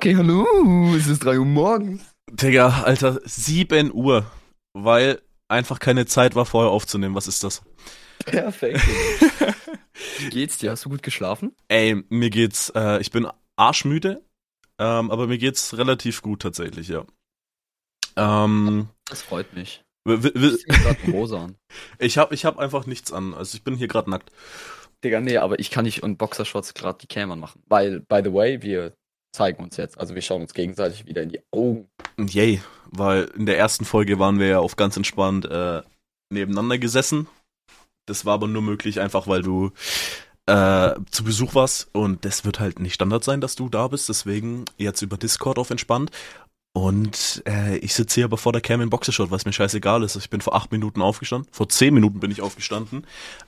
Okay, hallo, es ist 3 Uhr morgens. Digga, Alter, 7 Uhr, weil einfach keine Zeit war, vorher aufzunehmen. Was ist das? Perfekt. Wie geht's dir? Hast du gut geschlafen? Ey, mir geht's, äh, ich bin arschmüde, ähm, aber mir geht's relativ gut tatsächlich, ja. Ähm, Das freut mich. Ich an. ich hab, einfach nichts an. Also ich bin hier gerade nackt. Digga, nee, aber ich kann nicht in Boxershorts gerade die Cam machen. Weil, by the way, wir zeigen uns jetzt. Also wir schauen uns gegenseitig wieder in die Augen. Yay, weil in der ersten Folge waren wir ja auf ganz entspannt äh, nebeneinander gesessen. Das war aber nur möglich, einfach weil du äh, zu Besuch warst. Und das wird halt nicht Standard sein, dass du da bist. Deswegen jetzt über Discord auf entspannt. Und äh, ich sitze hier aber vor der Cam in Boxershot, was mir scheißegal ist. Ich bin vor acht Minuten aufgestanden. Vor zehn Minuten bin ich aufgestanden.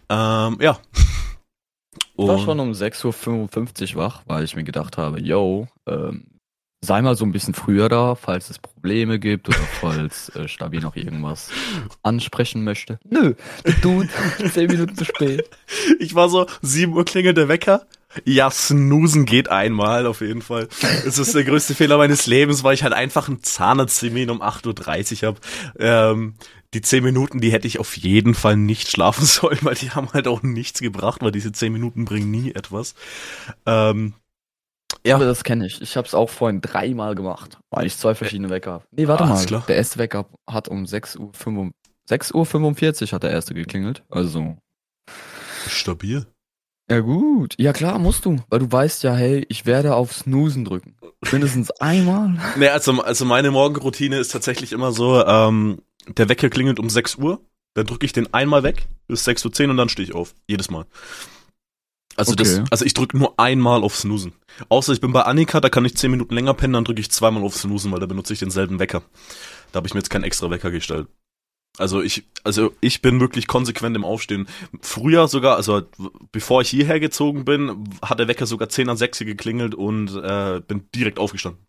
Ähm, ja. Ich war schon um 6.55 Uhr wach, weil ich mir gedacht habe, yo, ähm, sei mal so ein bisschen früher da, falls es Probleme gibt oder falls äh, Stabi noch irgendwas ansprechen möchte. Nö, Dude, 10 Minuten zu spät. Ich war so, 7 Uhr klingelt der Wecker. Ja, snoosen geht einmal, auf jeden Fall. Es ist der größte Fehler meines Lebens, weil ich halt einfach einen Zahnarzttermin um 8.30 Uhr habe. Ähm, die 10 Minuten, die hätte ich auf jeden Fall nicht schlafen sollen, weil die haben halt auch nichts gebracht, weil diese 10 Minuten bringen nie etwas. Ähm, Ja. Aber das kenne ich. Ich habe es auch vorhin dreimal gemacht, weil ich zwei verschiedene Wecker habe. Nee, warte Alles mal. klar. Der erste Wecker hat um 6 Uhr 5 6 Uhr 45 hat der erste geklingelt. Also. stabil. Ja gut. Ja klar, musst du. Weil du weißt ja, hey, ich werde auf Snoosen drücken. Mindestens einmal. Nee, also, also meine Morgenroutine ist tatsächlich immer so, ähm, der Wecker klingelt um 6 Uhr, dann drücke ich den einmal weg bis 6.10 Uhr und dann stehe ich auf. Jedes Mal. Also das, Okay. also ich drücke nur einmal auf Snoosen. Außer ich bin bei Annika, da kann ich 10 Minuten länger pennen, dann drücke ich zweimal auf Snoosen, weil da benutze ich denselben Wecker. Da habe ich mir jetzt keinen extra Wecker gestellt. Also ich, also ich bin wirklich konsequent im Aufstehen. Früher sogar, also bevor ich hierher gezogen bin, hat der Wecker sogar 10 an 6 geklingelt und äh, bin direkt aufgestanden.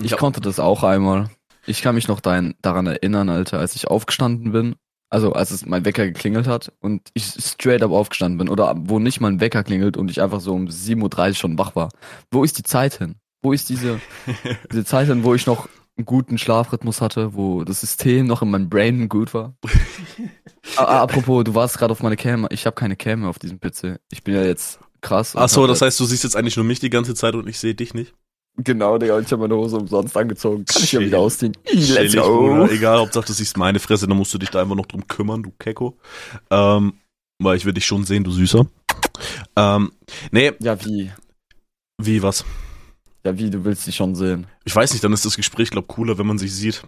Ich hab- konnte das auch einmal. Ich kann mich noch dein, daran erinnern, Alter, als ich aufgestanden bin. Also als es mein Wecker geklingelt hat und ich straight up aufgestanden bin. Oder wo nicht mal ein Wecker klingelt und ich einfach so um 7.30 Uhr schon wach war. Wo ist die Zeit hin? Wo ist diese, diese Zeit hin, wo ich noch einen guten Schlafrhythmus hatte, wo das System noch in meinem Brain gut war? Ah, apropos, du warst gerade auf meine Cam. Ich habe keine Cam mehr auf diesem PC. Ich bin ja jetzt krass. Ach so, das heißt, du siehst jetzt eigentlich nur mich die ganze Zeit und ich sehe dich nicht. Genau, Digga, ich habe meine Hose umsonst angezogen. Kann ich ja Chill. wieder ausziehen. Let's go. Egal, Hauptsache du siehst meine Fresse, dann musst du dich da einfach noch drum kümmern, du Kecko. Ähm, weil ich will dich schon sehen, du Süßer. Ähm, nee, Ja, wie? wie was? Ja, wie, du willst dich schon sehen. Ich weiß nicht, dann ist das Gespräch, glaub, cooler, wenn man sich sieht.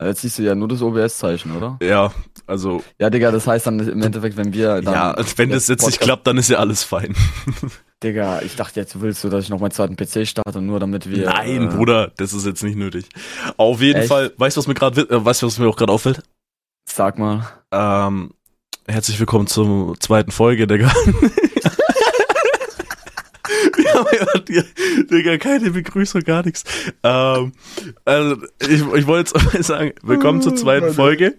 Jetzt siehst du ja nur das OBS-Zeichen, oder? Ja, also, Ja, Digga, das heißt dann im Endeffekt, wenn wir dann. ja, wenn das jetzt nicht Podcast- klappt, dann ist ja alles fein. Digga, ich dachte jetzt, willst du, dass ich noch meinen zweiten PC starte, nur damit wir. Nein, äh, Bruder, das ist jetzt nicht nötig. Auf jeden Echt? Fall, weißt du, was mir gerade, äh, weißt du, was mir auch gerade auffällt? Sag mal. Ähm, herzlich willkommen zur zweiten Folge, Digga. Ja, Digga, keine Begrüßung, gar nichts. Ähm, also, ich, ich wollte jetzt sagen, willkommen zur zweiten Warte. Folge,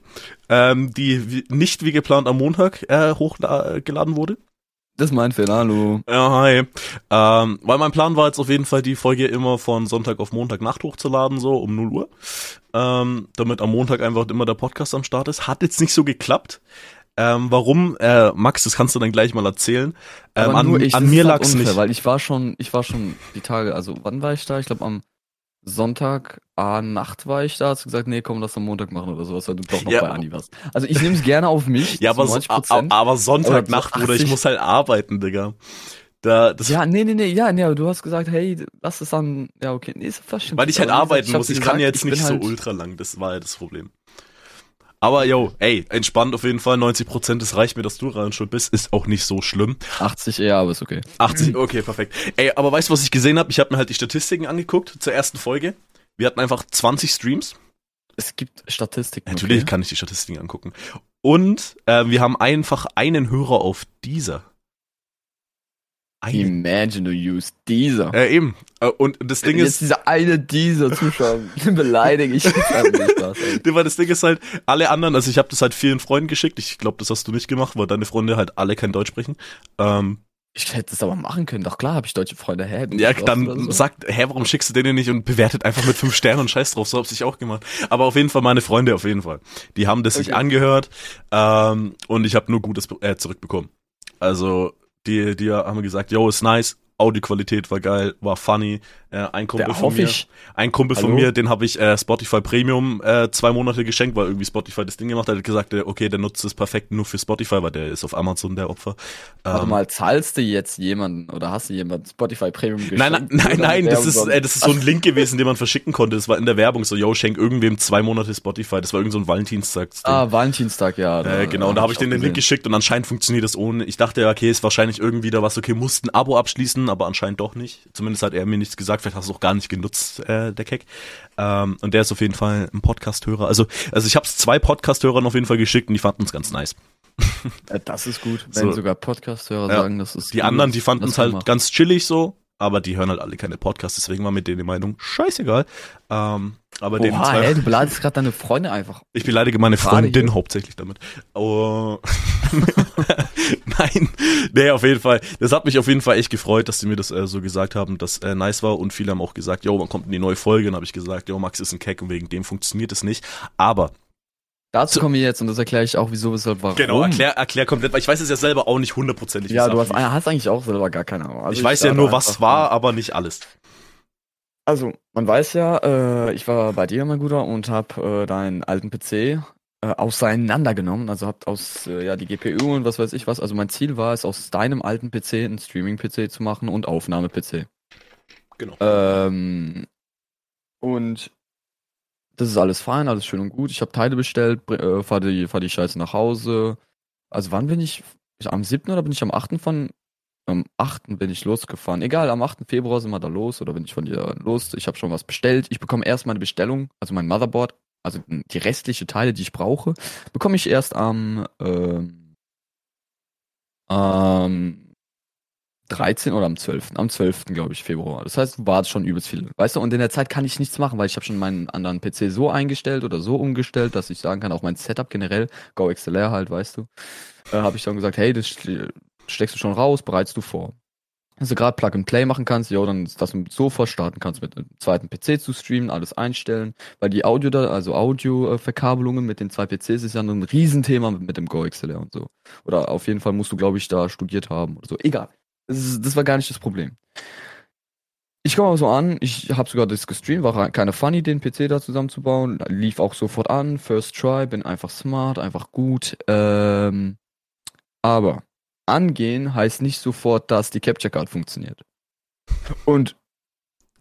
ähm, die nicht wie geplant am Montag äh, hochgeladen wurde. Das ist mein Fehler, hallo. Ja, hi. Ähm, weil mein Plan war jetzt auf jeden Fall, die Folge immer von Sonntag auf Montag Nacht hochzuladen, so um 0 Uhr. Ähm, damit am Montag einfach immer der Podcast am Start ist. Hat jetzt nicht so geklappt. Ähm, warum? Äh, Max, das kannst du dann gleich mal erzählen. Ähm, an ich, an mir halt lag's unfair, nicht. Weil ich war schon, ich war schon die Tage, also wann war ich da? Ich glaube am Sonntag ah, Nacht war ich da, hast du gesagt, nee, komm, lass am Montag machen oder sowas, weil du doch noch Ja. bei Anni warst. Also ich nehme es gerne auf mich. Ja, aber, so, 90%. aber Sonntagnacht, Bruder, ich 80. muss halt arbeiten, Digga. Da, Ja, nee, nee, nee, ja, nee, aber du hast gesagt, hey, lass es dann, ja, okay, nee, ist stimmt. weil ich halt gesagt, arbeiten hab muss. Ich kann gesagt, jetzt ich bin nicht so halt- ultra lang. Das war ja das Problem. Aber yo, ey, entspannt auf jeden Fall. 90%, das reicht mir, dass du rein schuld bist. Ist auch nicht so schlimm. 80 eher, aber ist okay. 80, okay, perfekt. Ey, aber weißt du, was ich gesehen habe? Ich habe mir halt die Statistiken angeguckt zur ersten Folge. Wir hatten einfach 20 Streams. Es gibt Statistiken. Natürlich okay. kann ich die Statistiken angucken. Und äh, wir haben einfach einen Hörer auf dieser. Einen. Imagine du use dieser. Äh, eben. Äh, und das Ding Jetzt ist, dieser eine dieser Zuschauer beleidige ich. ey. weil das Ding ist halt, alle anderen, also ich habe das halt vielen Freunden geschickt. Ich glaube, das hast du nicht gemacht, weil deine Freunde halt alle kein Deutsch sprechen. Ähm, Ich hätte es aber machen können. Doch klar, habe ich deutsche Freunde. Hä? Ja, dann so? sagt, hä, warum schickst du den denn nicht und bewertet einfach mit fünf Sternen und scheiß drauf, so hab's ich auch gemacht. Aber auf jeden Fall meine Freunde, auf jeden Fall. Die haben das sich Okay. angehört ähm, und ich habe nur Gutes äh, zurückbekommen. Also die, die haben gesagt, yo, ist nice, Audioqualität war geil, war funny. Äh, ein Kumpel Der von mir, ich. ein Kumpel von Hallo? mir, den habe ich äh, Spotify Premium äh, zwei Monate geschenkt, weil irgendwie Spotify das Ding gemacht hat. Er hat gesagt, äh, okay, der nutzt es perfekt nur für Spotify, weil der ist auf Amazon der Opfer. Warte Ähm, mal, zahlst du jetzt jemanden oder hast du jemanden Spotify Premium geschenkt? Nein, nein, nein, nein, das ist, äh, das ist so ein Link gewesen, den man verschicken konnte. Das war in der Werbung so, yo, schenk irgendwem zwei Monate Spotify. Das war irgend so ein Valentinstag. Ah, Valentinstag, ja. äh, genau, und da habe ich den den Link geschickt und anscheinend funktioniert das ohne. Ich dachte, ja, okay, ist wahrscheinlich irgendwie da was, okay, musst ein Abo abschließen, aber anscheinend doch nicht. Zumindest hat er mir nichts gesagt, vielleicht hast du es auch gar nicht genutzt, äh, der Keck. Ähm, und der ist auf jeden Fall ein Podcast-Hörer. Also, also ich habe es zwei Podcast-Hörern auf jeden Fall geschickt und die fanden es ganz nice. Äh, das ist gut, wenn So. sogar Podcast-Hörer Ja. sagen, das ist Die gut, anderen, die fanden es halt ganz chillig so, aber die hören halt alle keine Podcasts, deswegen war mit denen die Meinung, scheißegal. Ähm, aber den zwei, ey, du beleidigst gerade deine Freunde einfach. ich beleidige meine Freundin hier? hauptsächlich damit. Oh. Nein, nee, auf jeden Fall. Das hat mich auf jeden Fall echt gefreut, dass sie mir das äh, so gesagt haben, dass äh, nice war und viele haben auch gesagt, yo, wann kommt denn die neue Folge? Und habe ich gesagt, yo, Max ist ein Keck und wegen dem funktioniert es nicht. Aber Dazu kommen wir jetzt und das erkläre ich auch, wieso, weshalb, warum. genau, erklär, erklär komplett, weil ich weiß es ja selber auch nicht hundertprozentig. Ja, du hast, hast eigentlich auch selber gar keine Ahnung. Also ich weiß ja nur, was war, aber nicht alles. Also, man weiß ja, äh, ich war bei dir, mein Guter, und hab äh, deinen alten PC äh, auseinandergenommen. Also habt aus, äh, ja, die GPU und was weiß ich was. Also mein Ziel war es, aus deinem alten PC einen Streaming-PC zu machen und Aufnahme-PC. Genau. Ähm, und das ist alles fein, alles schön und gut. Ich habe Teile bestellt, äh, fahr die, fahr die Scheiße nach Hause. Also wann bin ich? am 7. oder bin ich am 8. von am 8. bin ich losgefahren. Egal, am 8. Februar sind wir da los oder bin ich von dir los. Ich habe schon was bestellt. Ich bekomme erst meine Bestellung, also mein Motherboard, also die restliche Teile, die ich brauche, bekomme ich erst am ähm, am 13 oder am 12. Am 12. glaube ich, Februar. Das heißt, war schon übelst viel. Weißt du, und in der Zeit kann ich nichts machen, weil ich habe schon meinen anderen PC so eingestellt oder so umgestellt, dass ich sagen kann, auch mein Setup generell, Go XLR halt, weißt du, äh, habe ich dann gesagt, hey, das ste- steckst du schon raus, bereitest du vor. Also gerade Plug and Play machen kannst, ja, dann dass du sofort starten kannst mit einem zweiten PC zu streamen, alles einstellen, weil die Audio da, also Audio-Verkabelungen mit den zwei PCs ist ja ein Riesenthema mit, mit dem Go XLR und so. Oder auf jeden Fall musst du, glaube ich, da studiert haben oder so. Egal. Das, das war gar nicht das Problem. Ich komme so an, ich habe sogar das gestreamt, war keine Funny, den PC da zusammenzubauen, lief auch sofort an, first try, bin einfach smart, einfach gut. Ähm, aber angehen heißt nicht sofort, dass die Capture Card funktioniert. Und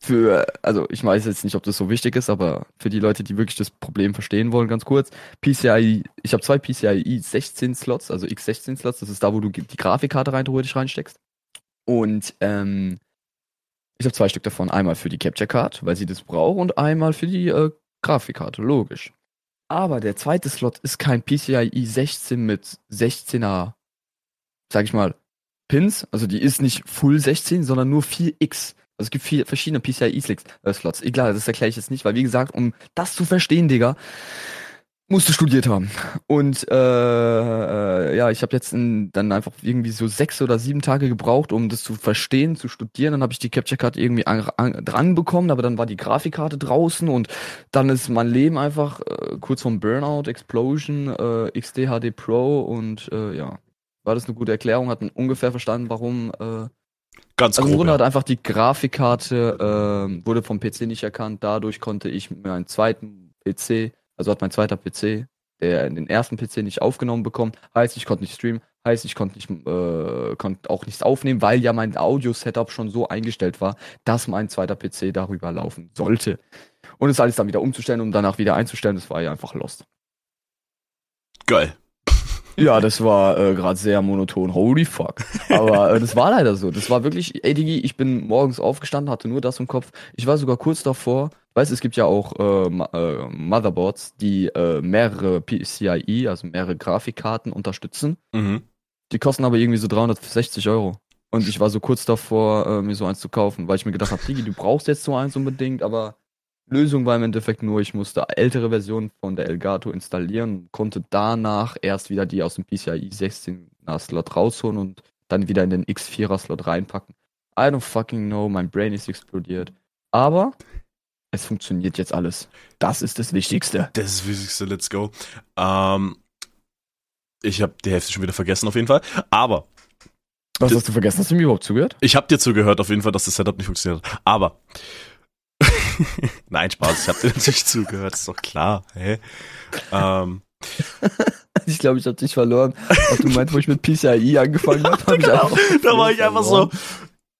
für, also ich weiß jetzt nicht, ob das so wichtig ist, aber für die Leute, die wirklich das Problem verstehen wollen, ganz kurz, PCIe, ich habe zwei PCIe 16 Slots, also X16 Slots, das ist da, wo du die Grafikkarte rein theoretisch reinsteckst. Und ähm, ich habe zwei Stück davon, einmal für die Capture Card, weil sie das braucht, und einmal für die äh, Grafikkarte, logisch. Aber der zweite Slot ist kein PCIe 16 mit 16er, sag ich mal, Pins. Also die ist nicht Full 16, sondern nur 4x. Also es gibt vier verschiedene PCIe-Slots. Egal, das erkläre ich jetzt nicht, weil wie gesagt, um das zu verstehen, Digga, musst du studiert haben. Und äh, äh, ja, ich habe jetzt in, dann einfach irgendwie so sechs oder sieben Tage gebraucht, um das zu verstehen, zu studieren. Dann habe ich die Capture Card irgendwie an, an, dran bekommen, aber dann war die Grafikkarte draußen und dann ist mein Leben einfach äh, kurz vom Burnout, Explosion, äh, XD HD Pro und äh, ja, war das eine gute Erklärung, hat man ungefähr verstanden, warum. Äh, Ganz also im grob. Grunde Ja. hat einfach die Grafikkarte ähm, wurde vom PC nicht erkannt. Dadurch konnte ich mir einen zweiten PC, also hat mein zweiter PC, der in den ersten PC nicht aufgenommen bekommen. Heißt, ich konnte nicht streamen. Heißt, ich konnte nicht, äh, konnte auch nichts aufnehmen, weil ja mein Audio-Setup schon so eingestellt war, dass mein zweiter PC darüber laufen sollte. Und es alles dann wieder umzustellen und danach wieder einzustellen, das war ja einfach lost. Geil. Ja, das war äh, gerade sehr monoton. Holy fuck. Aber äh, das war leider so. Das war wirklich, ey Digi, ich bin morgens aufgestanden, hatte nur das im Kopf. Ich war sogar kurz davor. Weißt, es gibt ja auch äh, äh, Motherboards, die äh, mehrere PCIe, also mehrere Grafikkarten unterstützen. Mhm. Die kosten aber irgendwie so 360 Euro. Und ich war so kurz davor, äh, mir so eins zu kaufen, weil ich mir gedacht habe, Digi, du brauchst jetzt so eins unbedingt, aber Lösung war im Endeffekt nur, ich musste ältere Versionen von der Elgato installieren, konnte danach erst wieder die aus dem PCIe 16er Slot rausholen und dann wieder in den X4er-Slot reinpacken. I don't fucking know, mein Brain ist explodiert. Aber es funktioniert jetzt alles. Das ist das Wichtigste. Das ist das Wichtigste, let's go. Ähm, ich habe die Hälfte schon wieder vergessen, auf jeden Fall. Aber Was hast du vergessen? Hast du mir überhaupt zugehört? ich habe dir zugehört, auf jeden Fall, dass das Setup nicht funktioniert hat. Aber. Nein, Spaß, ich habe dir natürlich zugehört, ist doch klar. Hä? Ähm, Ich glaube, ich habe dich verloren. Und du meinst, wo ich mit PCI angefangen habe, hab Genau, da war ich einfach so.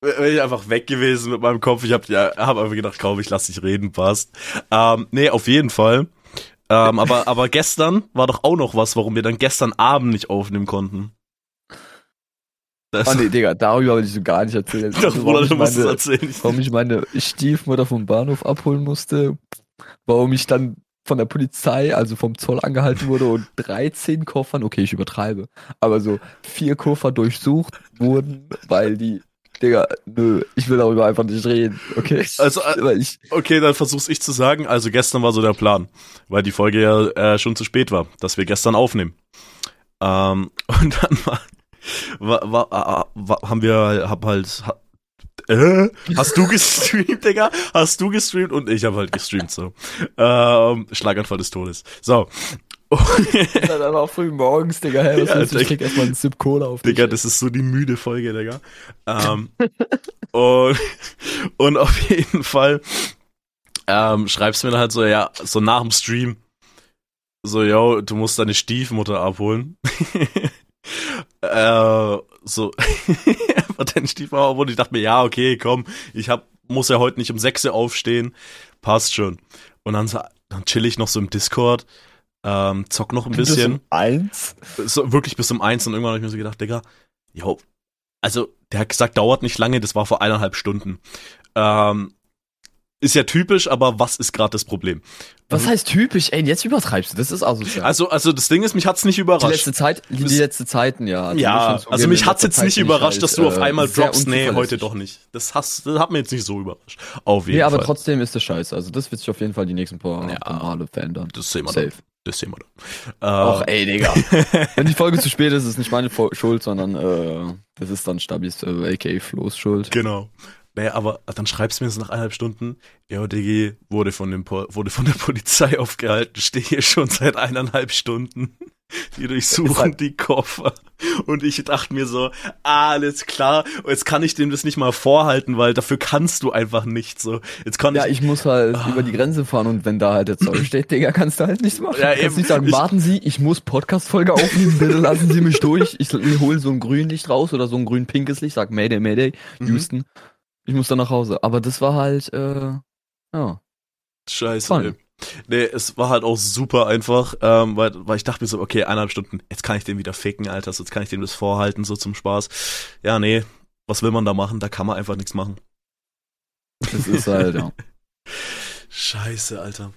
Bin ich einfach weg gewesen mit meinem Kopf. Ich habe ja, hab einfach gedacht, komm, ich lass dich reden, passt. Ähm, nee, auf jeden Fall. Ähm, aber, aber gestern war doch auch noch was, warum wir dann gestern Abend nicht aufnehmen konnten. Das, Oh nee, Digga, darüber will ich so gar nicht erzählen. doch, Also, Bruder, warum, du ich musst es meine, erzählen. warum ich meine Stiefmutter vom Bahnhof abholen musste, warum ich dann von der Polizei, also vom Zoll angehalten wurde und 13 Koffern, okay, ich übertreibe, aber so vier Koffer durchsucht wurden, weil die, Digga, nö, ich will darüber einfach nicht reden, okay? Also, äh, Okay, dann versuch's ich zu sagen. Also gestern war so der Plan, weil die Folge ja äh, schon zu spät war, dass wir gestern aufnehmen. Ähm, und dann war, war, war, war, war haben wir, hab halt, ha, äh, hast du gestreamt, Digga? Hast du gestreamt? Und ich habe halt gestreamt, so. Ähm, Schlaganfall des Todes. So. dann war früh morgens, Digga, hey, was Ja, willst du? Ich krieg erstmal einen Sip Cola auf dich. Digga, das ist so die müde Folge, Digga. Ähm, und, und auf jeden Fall ähm, schreibst du mir dann halt so, ja, so nach dem Stream, so, yo, du musst deine Stiefmutter abholen. äh, so, einfach deine Stiefmutter abholen. Ich dachte mir, ja, okay, komm, ich hab, muss ja heute nicht um 6 Uhr aufstehen, passt schon. Und dann, dann chill ich noch so im Discord, ähm, zock noch ein Bis bisschen um eins? so wirklich bis um eins und irgendwann habe ich mir so gedacht, Digga, jo, also der hat gesagt, dauert nicht lange, das war vor eineinhalb Stunden. Ähm, ist ja typisch, aber was ist gerade das Problem? Was heißt typisch? Ey, jetzt übertreibst du, das ist asozial. Also, also das Ding ist, mich hat's nicht die überrascht. letzte Zeit, die, die letzte Zeiten, ja. Also ja, also mich hat's jetzt Zeit nicht überrascht, dass du auf äh, einmal droppst. Nee, heute doch nicht. Das, hast, das hat mir jetzt nicht so überrascht. Auf jeden Nee, aber Fall. trotzdem ist das scheiße. Also das wird sich auf jeden Fall die nächsten paar, Ja. Male verändern. das sehen wir dann. Das sehen wir dann. Ach, ey, Digga. Wenn die Folge zu spät ist, ist nicht meine Schuld, sondern äh, das ist dann Stabis, äh, aka Flo's Schuld. Genau. Naja, aber dann schreibst du mir das nach eineinhalb Stunden. Ja, Digi, wurde von, dem Po- wurde von der Polizei aufgehalten, stehe hier schon seit eineinhalb Stunden. Die durchsuchen halt- die Koffer. Und ich dachte mir so, alles klar, jetzt kann ich dem das nicht mal vorhalten, weil dafür kannst du einfach nicht so. Jetzt kann Ja, ich, ich muss halt über die Grenze fahren und wenn da halt der Zoll steht, Digga, kannst du halt nichts machen. Ja, kannst eben. nicht sagen, Ich- warten Sie, ich muss Podcast-Folge aufnehmen, bitte lassen Sie mich durch. Ich, ich hole so ein Grünlicht raus oder so ein grün-pinkes Licht, sag Mayday, Mayday, Mhm. Ich muss dann nach Hause. Aber das war halt, äh, ja. Scheiße. Fun. Ey. Nee, es war halt auch super einfach, ähm, weil, weil ich dachte mir so, okay, eineinhalb Stunden, jetzt kann ich den wieder ficken, Alter, so, jetzt kann ich dem das vorhalten, so zum Spaß. Ja, nee, was will man da machen? Da kann man einfach nichts machen. Das ist halt, ja. Scheiße, Alter.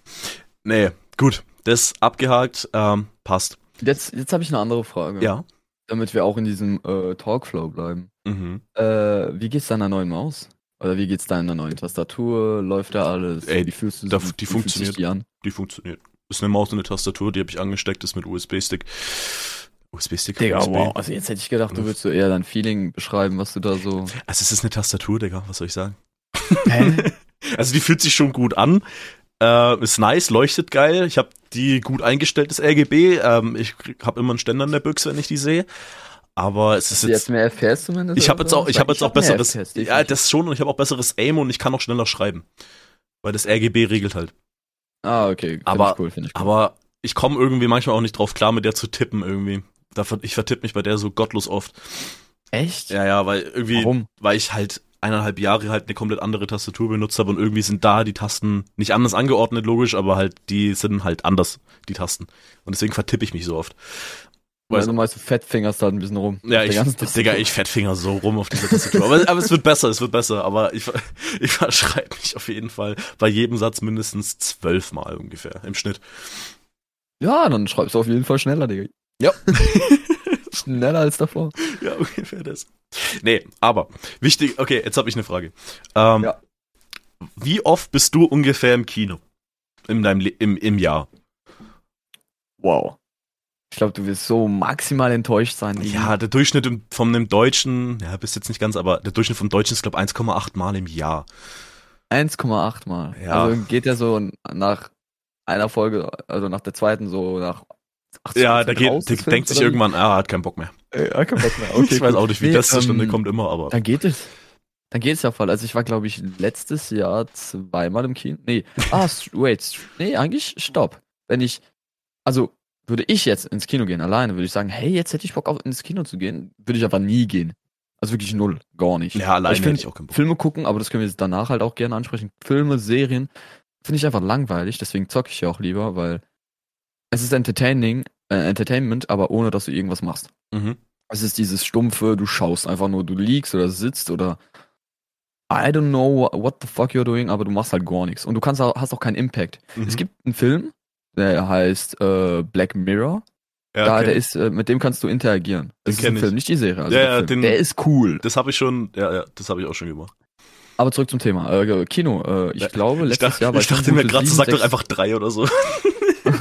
Nee, gut, das abgehakt, ähm, passt. Jetzt, jetzt habe ich eine andere Frage. Ja. Damit wir auch in diesem äh, Talkflow bleiben. Mhm. Äh, wie geht's deiner neuen Maus? Oder wie geht's deiner neuen Tastatur? Läuft da alles? Ey, wie fühlst du da- die sich funktioniert. Die an? Die funktioniert. Ist eine Maus und eine Tastatur, die habe ich angesteckt, ist mit USB-Stick. USB-Stick? Digga, USB. wow. Also jetzt hätte ich gedacht, du würdest so eher dein Feeling beschreiben, was du da so. Also es ist eine Tastatur, Digga, was soll ich sagen? Hä? Also die fühlt sich schon gut an. Äh, ist nice, leuchtet geil. Ich habe die gut eingestellt, das RGB. Ähm, ich habe immer einen Ständer in der Büchse, wenn ich die sehe. Aber es ist jetzt jetzt. mehr FPS zumindest? Ich habe jetzt auch, ich habe jetzt auch hab besseres. FPS, ja, das schon und ich habe auch besseres Aim und ich kann auch schneller schreiben. Weil das RGB regelt halt. Ah, okay. Find Aber- ich cool, finde ich cool. Aber ich komme irgendwie manchmal auch nicht drauf klar, mit der zu tippen irgendwie. Ich vertippe mich bei der so gottlos oft. Echt? Ja, ja, weil irgendwie, Warum? weil ich halt eineinhalb Jahre halt eine komplett andere Tastatur benutzt habe und irgendwie sind da die Tasten nicht anders angeordnet, logisch, aber halt die sind halt anders, die Tasten. Und deswegen vertippe ich mich so oft. Weil du meinst, du fettfingerst halt ein bisschen rum. Ja, ich. Digga, ich Fettfinger so rum auf dieser Tastatur. aber, aber es wird besser, es wird besser. Aber ich, ich verschreibe mich auf jeden Fall bei jedem Satz mindestens zwölfmal ungefähr im Schnitt. Ja, dann schreibst du auf jeden Fall schneller, Digga. Ja. schneller als davor. Ja, ungefähr das. Nee, aber wichtig, okay, jetzt habe ich eine Frage. Ähm, Ja. Wie oft bist du ungefähr im Kino? In deinem Le im, im Jahr? Wow. Ich glaube, du wirst so maximal enttäuscht sein. Ja, der Durchschnitt von einem Deutschen, ja, bist jetzt nicht ganz, aber der Durchschnitt vom Deutschen ist, glaube 1,8 Mal im Jahr. 1,8 Mal. Ja. Also geht ja so nach einer Folge, also nach der zweiten so nach 80 Ja, der, raus, geht, der denkt sich irgendwann, ah, hat keinen Bock mehr. Äh, ja, kein Bock mehr. Okay, ich weiß auch nicht, wie Nee, das zustande ähm, kommt immer, aber. Dann geht es. Dann geht es ja voll. Also ich war, glaube ich, letztes Jahr zweimal im Kino. Nee, ah, wait, nee, eigentlich stopp. Wenn ich, also würde ich jetzt ins Kino gehen, alleine, würde ich sagen, hey, jetzt hätte ich Bock auf ins Kino zu gehen, würde ich aber nie gehen. Also wirklich null, gar nicht. Ja, alleine ich find, ich auch keinen Bock. Filme gucken, aber das können wir jetzt danach halt auch gerne ansprechen. Filme, Serien, finde ich einfach langweilig, deswegen zocke ich ja auch lieber, weil es ist entertaining, äh, Entertainment, aber ohne dass du irgendwas machst. Mhm. Es ist dieses stumpfe, du schaust einfach nur, du liegst oder sitzt oder I don't know what the fuck you're doing, aber du machst halt gar nichts. Und du kannst auch, hast auch keinen Impact. Mhm. Es gibt einen Film, der heißt äh, Black Mirror. ja, da, kenn der ich. ist, äh, mit dem kannst du interagieren. Das Den ist ein kenn Film, ich. nicht die Serie. Also Ja, der, ja, den- der ist cool. Das habe ich schon, ja, ja, das habe ich auch schon gemacht. Aber zurück zum Thema. Äh, Kino. Äh, ich glaube, Ich letztes dachte, Jahr war ich dachte mir gerade, sieben, sag doch einfach drei oder so.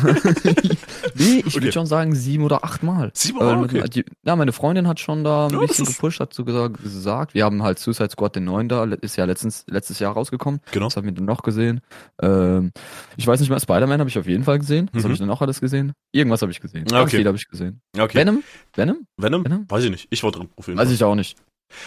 nee, ich würde Okay. schon sagen sieben oder acht Mal. Sieben, oh, mit- okay. die, ja, meine Freundin hat schon da ein Ja, das bisschen gepusht, hat so gesagt, gesagt. Wir haben halt Suicide Squad den neuen da, ist ja letztens, letztes Jahr rausgekommen. Genau. Was haben wir denn noch gesehen? Ähm, ich weiß nicht mehr, Spider-Man habe ich auf jeden Fall gesehen. Was Mhm. habe ich denn noch alles gesehen? Irgendwas habe ich gesehen. Ah, Ganz okay. viel habe ich gesehen. Okay. Venom? Venom? Venom? Venom? Weiß ich nicht. Ich war drin, auf jeden Weiß Fall. ich auch nicht.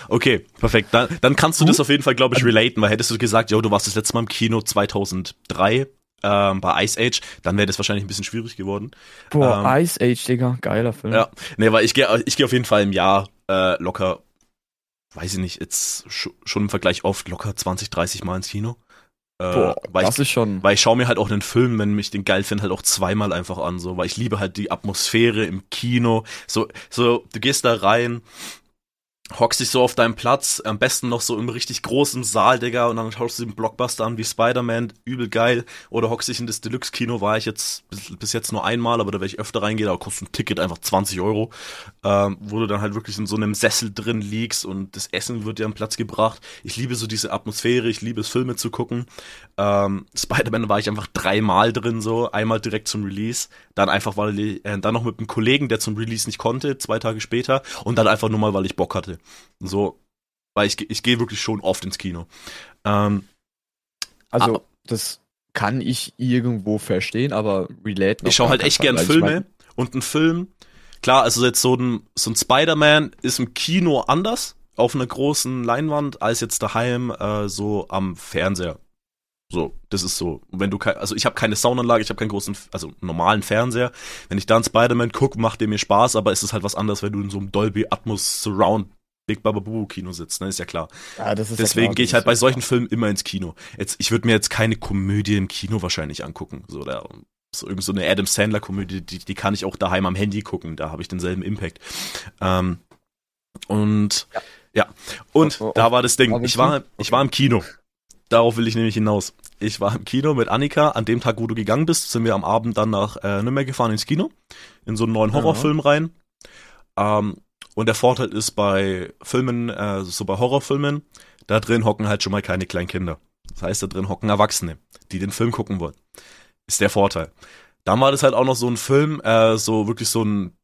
Okay, perfekt. Dann, dann kannst du Du? das auf jeden Fall, glaube ich, relaten, weil hättest du gesagt, yo, du warst das letzte Mal im Kino 2003 ähm, bei Ice Age, dann wäre das wahrscheinlich ein bisschen schwierig geworden. Boah, Ähm, Ice Age, Digga. Geiler Film. Ja, nee, weil ich gehe ich geh auf jeden Fall im Jahr äh, locker, weiß ich nicht, jetzt sch schon im Vergleich oft locker 20, 30 Mal ins Kino. Äh, Boah, weil das ich, ist schon. weil ich schaue mir halt auch einen Film, wenn ich den geil finde, halt auch zweimal einfach an, so, weil ich liebe halt die Atmosphäre im Kino. So, so, du gehst da rein, hockst dich so auf deinem Platz, am besten noch so im richtig großen Saal, Digga, und dann schaust du den Blockbuster an wie Spider-Man, übel geil. Oder hockst dich in das Deluxe-Kino, war ich jetzt bis, bis jetzt nur einmal, aber da werde ich öfter reingehen, da kostet ein Ticket einfach 20 Euro, ähm, wo du dann halt wirklich in so einem Sessel drin liegst und das Essen wird dir am Platz gebracht. Ich liebe so diese Atmosphäre, ich liebe es, Filme zu gucken. Ähm, Spider-Man war ich einfach dreimal drin, so, einmal direkt zum Release, dann einfach, weil ich, äh, dann noch mit einem Kollegen, der zum Release nicht konnte, zwei Tage später, und dann einfach nur mal, weil ich Bock hatte. So, weil ich, ich gehe wirklich schon oft ins Kino. Ähm, Also, Ah. das kann ich irgendwo verstehen, aber relate ich schaue halt echt gern weil ich Filme mein- und ein Film, klar, also jetzt so ein, so ein Spider-Man ist im Kino anders, auf einer großen Leinwand, als jetzt daheim äh, so am Fernseher. So, das ist so. Wenn du kein, also ich habe keine Soundanlage, ich habe keinen großen, also normalen Fernseher. Wenn ich da einen Spider-Man gucke, macht der mir Spaß, aber es ist halt was anderes, wenn du in so einem Dolby Atmos Surround Big Baba Boo Kino sitzt, ne, ist ja klar. Ja, ist ja Deswegen klar, gehe ich halt bei ja solchen klar. Filmen immer ins Kino. Jetzt, ich würde mir jetzt keine Komödie im Kino wahrscheinlich angucken. So, da, so irgend so eine Adam Sandler Komödie, die, die kann ich auch daheim am Handy gucken. Da habe ich denselben Impact. Ähm, und ja, Ja. und Oh, oh, da oh. war das Ding. War Ich war, ich war im Kino. Darauf will ich nämlich hinaus. Ich war im Kino mit Annika. An dem Tag, wo du gegangen bist, sind wir am Abend dann nach äh, Nürnberg gefahren ins Kino. In so einen neuen Ja. Horrorfilm rein. Ähm, und der Vorteil ist bei Filmen, äh, so bei Horrorfilmen, da drin hocken halt schon mal keine kleinen Kinder. Das heißt, da drin hocken Erwachsene, die den Film gucken wollen. Ist der Vorteil. Dann war das halt auch noch so ein Film, äh, so wirklich so ein,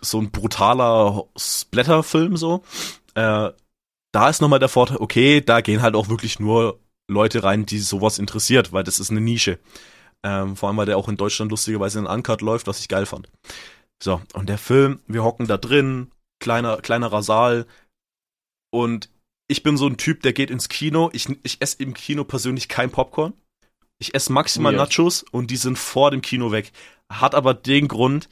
so ein brutaler Splatterfilm so. Äh, da ist nochmal der Vorteil, okay, da gehen halt auch wirklich nur Leute rein, die sowas interessiert, weil das ist eine Nische. Ähm, vor allem, weil der auch in Deutschland lustigerweise in Uncut läuft, was ich geil fand. So, und der Film, wir hocken da drin, kleiner, kleinerer Saal. Und ich bin so ein Typ, der geht ins Kino. Ich, ich esse im Kino persönlich kein Popcorn. Ich esse maximal Weird. Nachos und die sind vor dem Kino weg. Hat aber den Grund,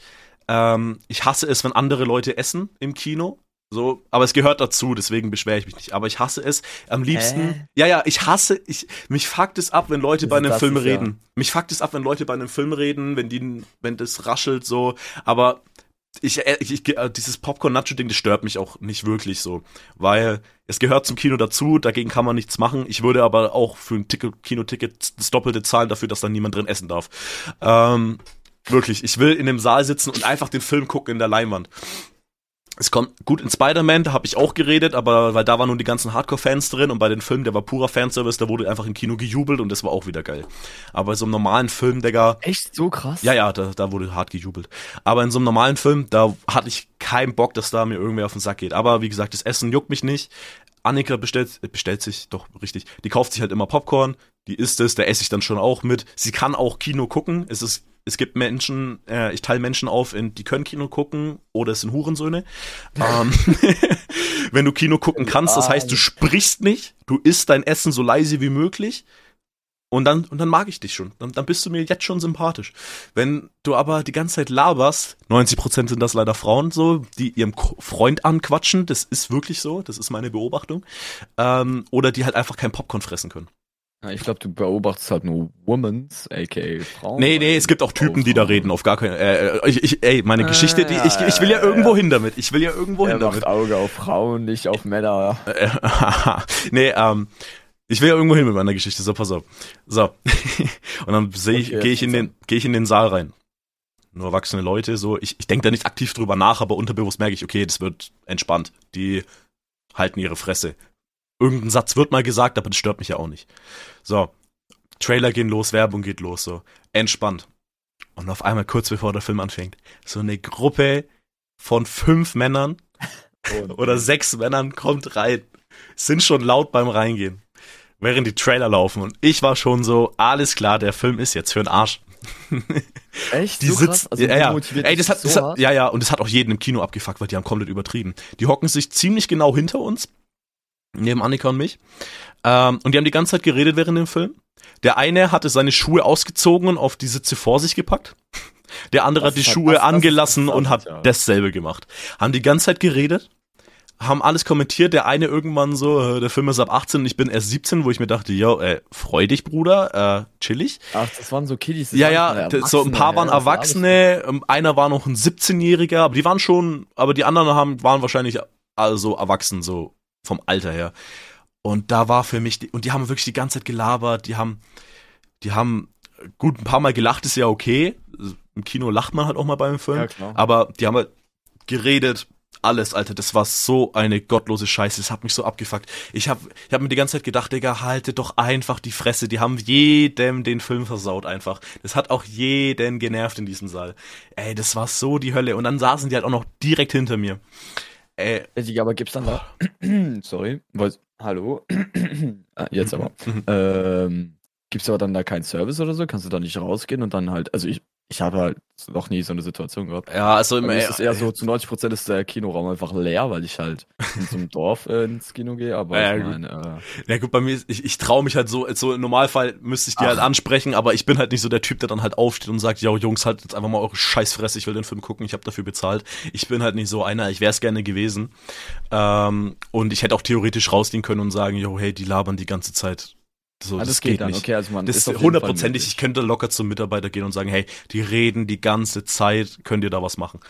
ähm, ich hasse es, wenn andere Leute essen im Kino. So, aber es gehört dazu, deswegen beschwere ich mich nicht. Aber ich hasse es am liebsten. Hä? Ja, ja, ich hasse, ich, mich fuckt es ab, wenn Leute Das- bei einem Film ist ja- reden. Mich fuckt es ab, wenn Leute bei einem Film reden, wenn die, wenn das raschelt so. Aber äh, ich, ich äh, dieses Popcorn-Nacho-Ding, das stört mich auch nicht wirklich so. Weil es gehört zum Kino dazu, dagegen kann man nichts machen. Ich würde aber auch für ein Ticket, Kinoticket das Doppelte zahlen dafür, dass da niemand drin essen darf. Ähm, wirklich, ich will in dem Saal sitzen und einfach den Film gucken in der Leinwand. Es kommt gut in Spider-Man, da habe ich auch geredet, aber weil da waren nur die ganzen Hardcore-Fans drin und bei den Filmen, der war purer Fanservice, da wurde einfach im Kino gejubelt und das war auch wieder geil. Aber bei so einem normalen Film, Digga. Echt so krass? Ja, ja, da, da wurde hart gejubelt. Aber in so einem normalen Film, da hatte ich keinen Bock, dass da mir irgendwer auf den Sack geht. Aber wie gesagt, das Essen juckt mich nicht. Annika bestellt, bestellt sich, doch, richtig, die kauft sich halt immer Popcorn, die isst es, da esse ich dann schon auch mit. Sie kann auch Kino gucken, es ist es gibt Menschen, äh, ich teile Menschen auf, in, die können Kino gucken oder es sind Hurensöhne. ähm, wenn du Kino gucken kannst, das heißt, du sprichst nicht, du isst dein Essen so leise wie möglich. Und dann, und dann mag ich dich schon. Dann, dann bist du mir jetzt schon sympathisch. Wenn du aber die ganze Zeit laberst, 90% sind das leider Frauen so, die ihrem Freund anquatschen, das ist wirklich so, das ist meine Beobachtung. Ähm, oder die halt einfach kein Popcorn fressen können. Ja, ich glaube, du beobachtest halt nur Womans, aka Frauen. Nee, nee, es gibt auch Typen, die da reden, auf gar keinen. Äh, äh, ich, ich, ey, meine ah, Geschichte, die, ich, ich will ja irgendwo hin damit. Ich will ja irgendwo er hin damit. Auge auf Frauen, nicht auf Männer. nee, ähm, ich will ja irgendwo hin mit meiner Geschichte, so pass auf. So. Und dann sehe ich, okay, gehe ich in den, gehe ich in den Saal rein. Nur erwachsene Leute, so, ich, ich denke da nicht aktiv drüber nach, aber unterbewusst merke ich, okay, das wird entspannt. Die halten ihre Fresse irgendein Satz wird mal gesagt, aber das stört mich ja auch nicht. So, Trailer gehen los, Werbung geht los, so, entspannt. Und auf einmal, kurz bevor der Film anfängt, so eine Gruppe von fünf Männern oder sechs Männern kommt rein, sind schon laut beim Reingehen, während die Trailer laufen. Und ich war schon so, alles klar, der Film ist jetzt für den Arsch. Echt? Die so sitzt, also ja, ja. Ey, das hat, so das hat, ja, ja, und das hat auch jeden im Kino abgefuckt, weil die haben komplett übertrieben. Die hocken sich ziemlich genau hinter uns neben Annika und mich. Ähm, und die haben die ganze Zeit geredet während dem Film. Der eine hatte seine Schuhe ausgezogen und auf die Sitze vor sich gepackt. Der andere das hat die Schuhe das, angelassen und hat dasselbe gemacht. Haben die ganze Zeit geredet, haben alles kommentiert. Der eine irgendwann so, äh, der Film ist ab 18 und ich bin erst 17, wo ich mir dachte, yo, äh, freu dich, Bruder, äh, chillig. Ach, das waren so Kiddies. Ja, ja, so ein paar waren ja, Erwachsene, ähm, einer war noch ein 17-Jähriger, aber die waren schon, aber die anderen haben, waren wahrscheinlich also erwachsen, so vom Alter her. Und da war für mich, und die haben wirklich die ganze Zeit gelabert, die haben, die haben gut ein paar Mal gelacht, ist ja okay. Im Kino lacht man halt auch mal beim Film. Ja, aber die haben halt geredet, alles, Alter, das war so eine gottlose Scheiße. Das hat mich so abgefuckt. Ich hab, ich hab mir die ganze Zeit gedacht, Digga, halte doch einfach die Fresse. Die haben jedem den Film versaut einfach. Das hat auch jeden genervt in diesem Saal. Ey, das war so die Hölle. Und dann saßen die halt auch noch direkt hinter mir. Äh, aber gibt's dann da. Sorry. Was, hallo? ah, jetzt aber. Mhm. ähm, gibt's aber dann da keinen Service oder so? Kannst du da nicht rausgehen und dann halt. Also ich, ich habe halt noch nie so eine Situation gehabt. Ja, also im ist eher so, zu 90 Prozent ist der Kinoraum einfach leer, weil ich halt in so einem Dorf äh, ins Kino gehe, aber ja, ich meine, äh, ja gut, bei mir, ich, ich traue mich halt so, so im Normalfall müsste ich die halt Ach. halt ansprechen, aber ich bin halt nicht so der Typ, der dann halt aufsteht und sagt, ja Jungs, halt jetzt einfach mal eure Scheißfresse, ich will den Film gucken, ich habe dafür bezahlt. Ich bin halt nicht so einer, ich wäre es gerne gewesen. Ähm, und ich hätte auch theoretisch rausgehen können und sagen, jo, hey, die labern die ganze Zeit so, ah, das, das, geht, geht dann, nicht. okay, also man das ist hundertprozentig, ich könnte locker zum Mitarbeiter gehen und sagen, hey, die reden die ganze Zeit, könnt ihr da was machen?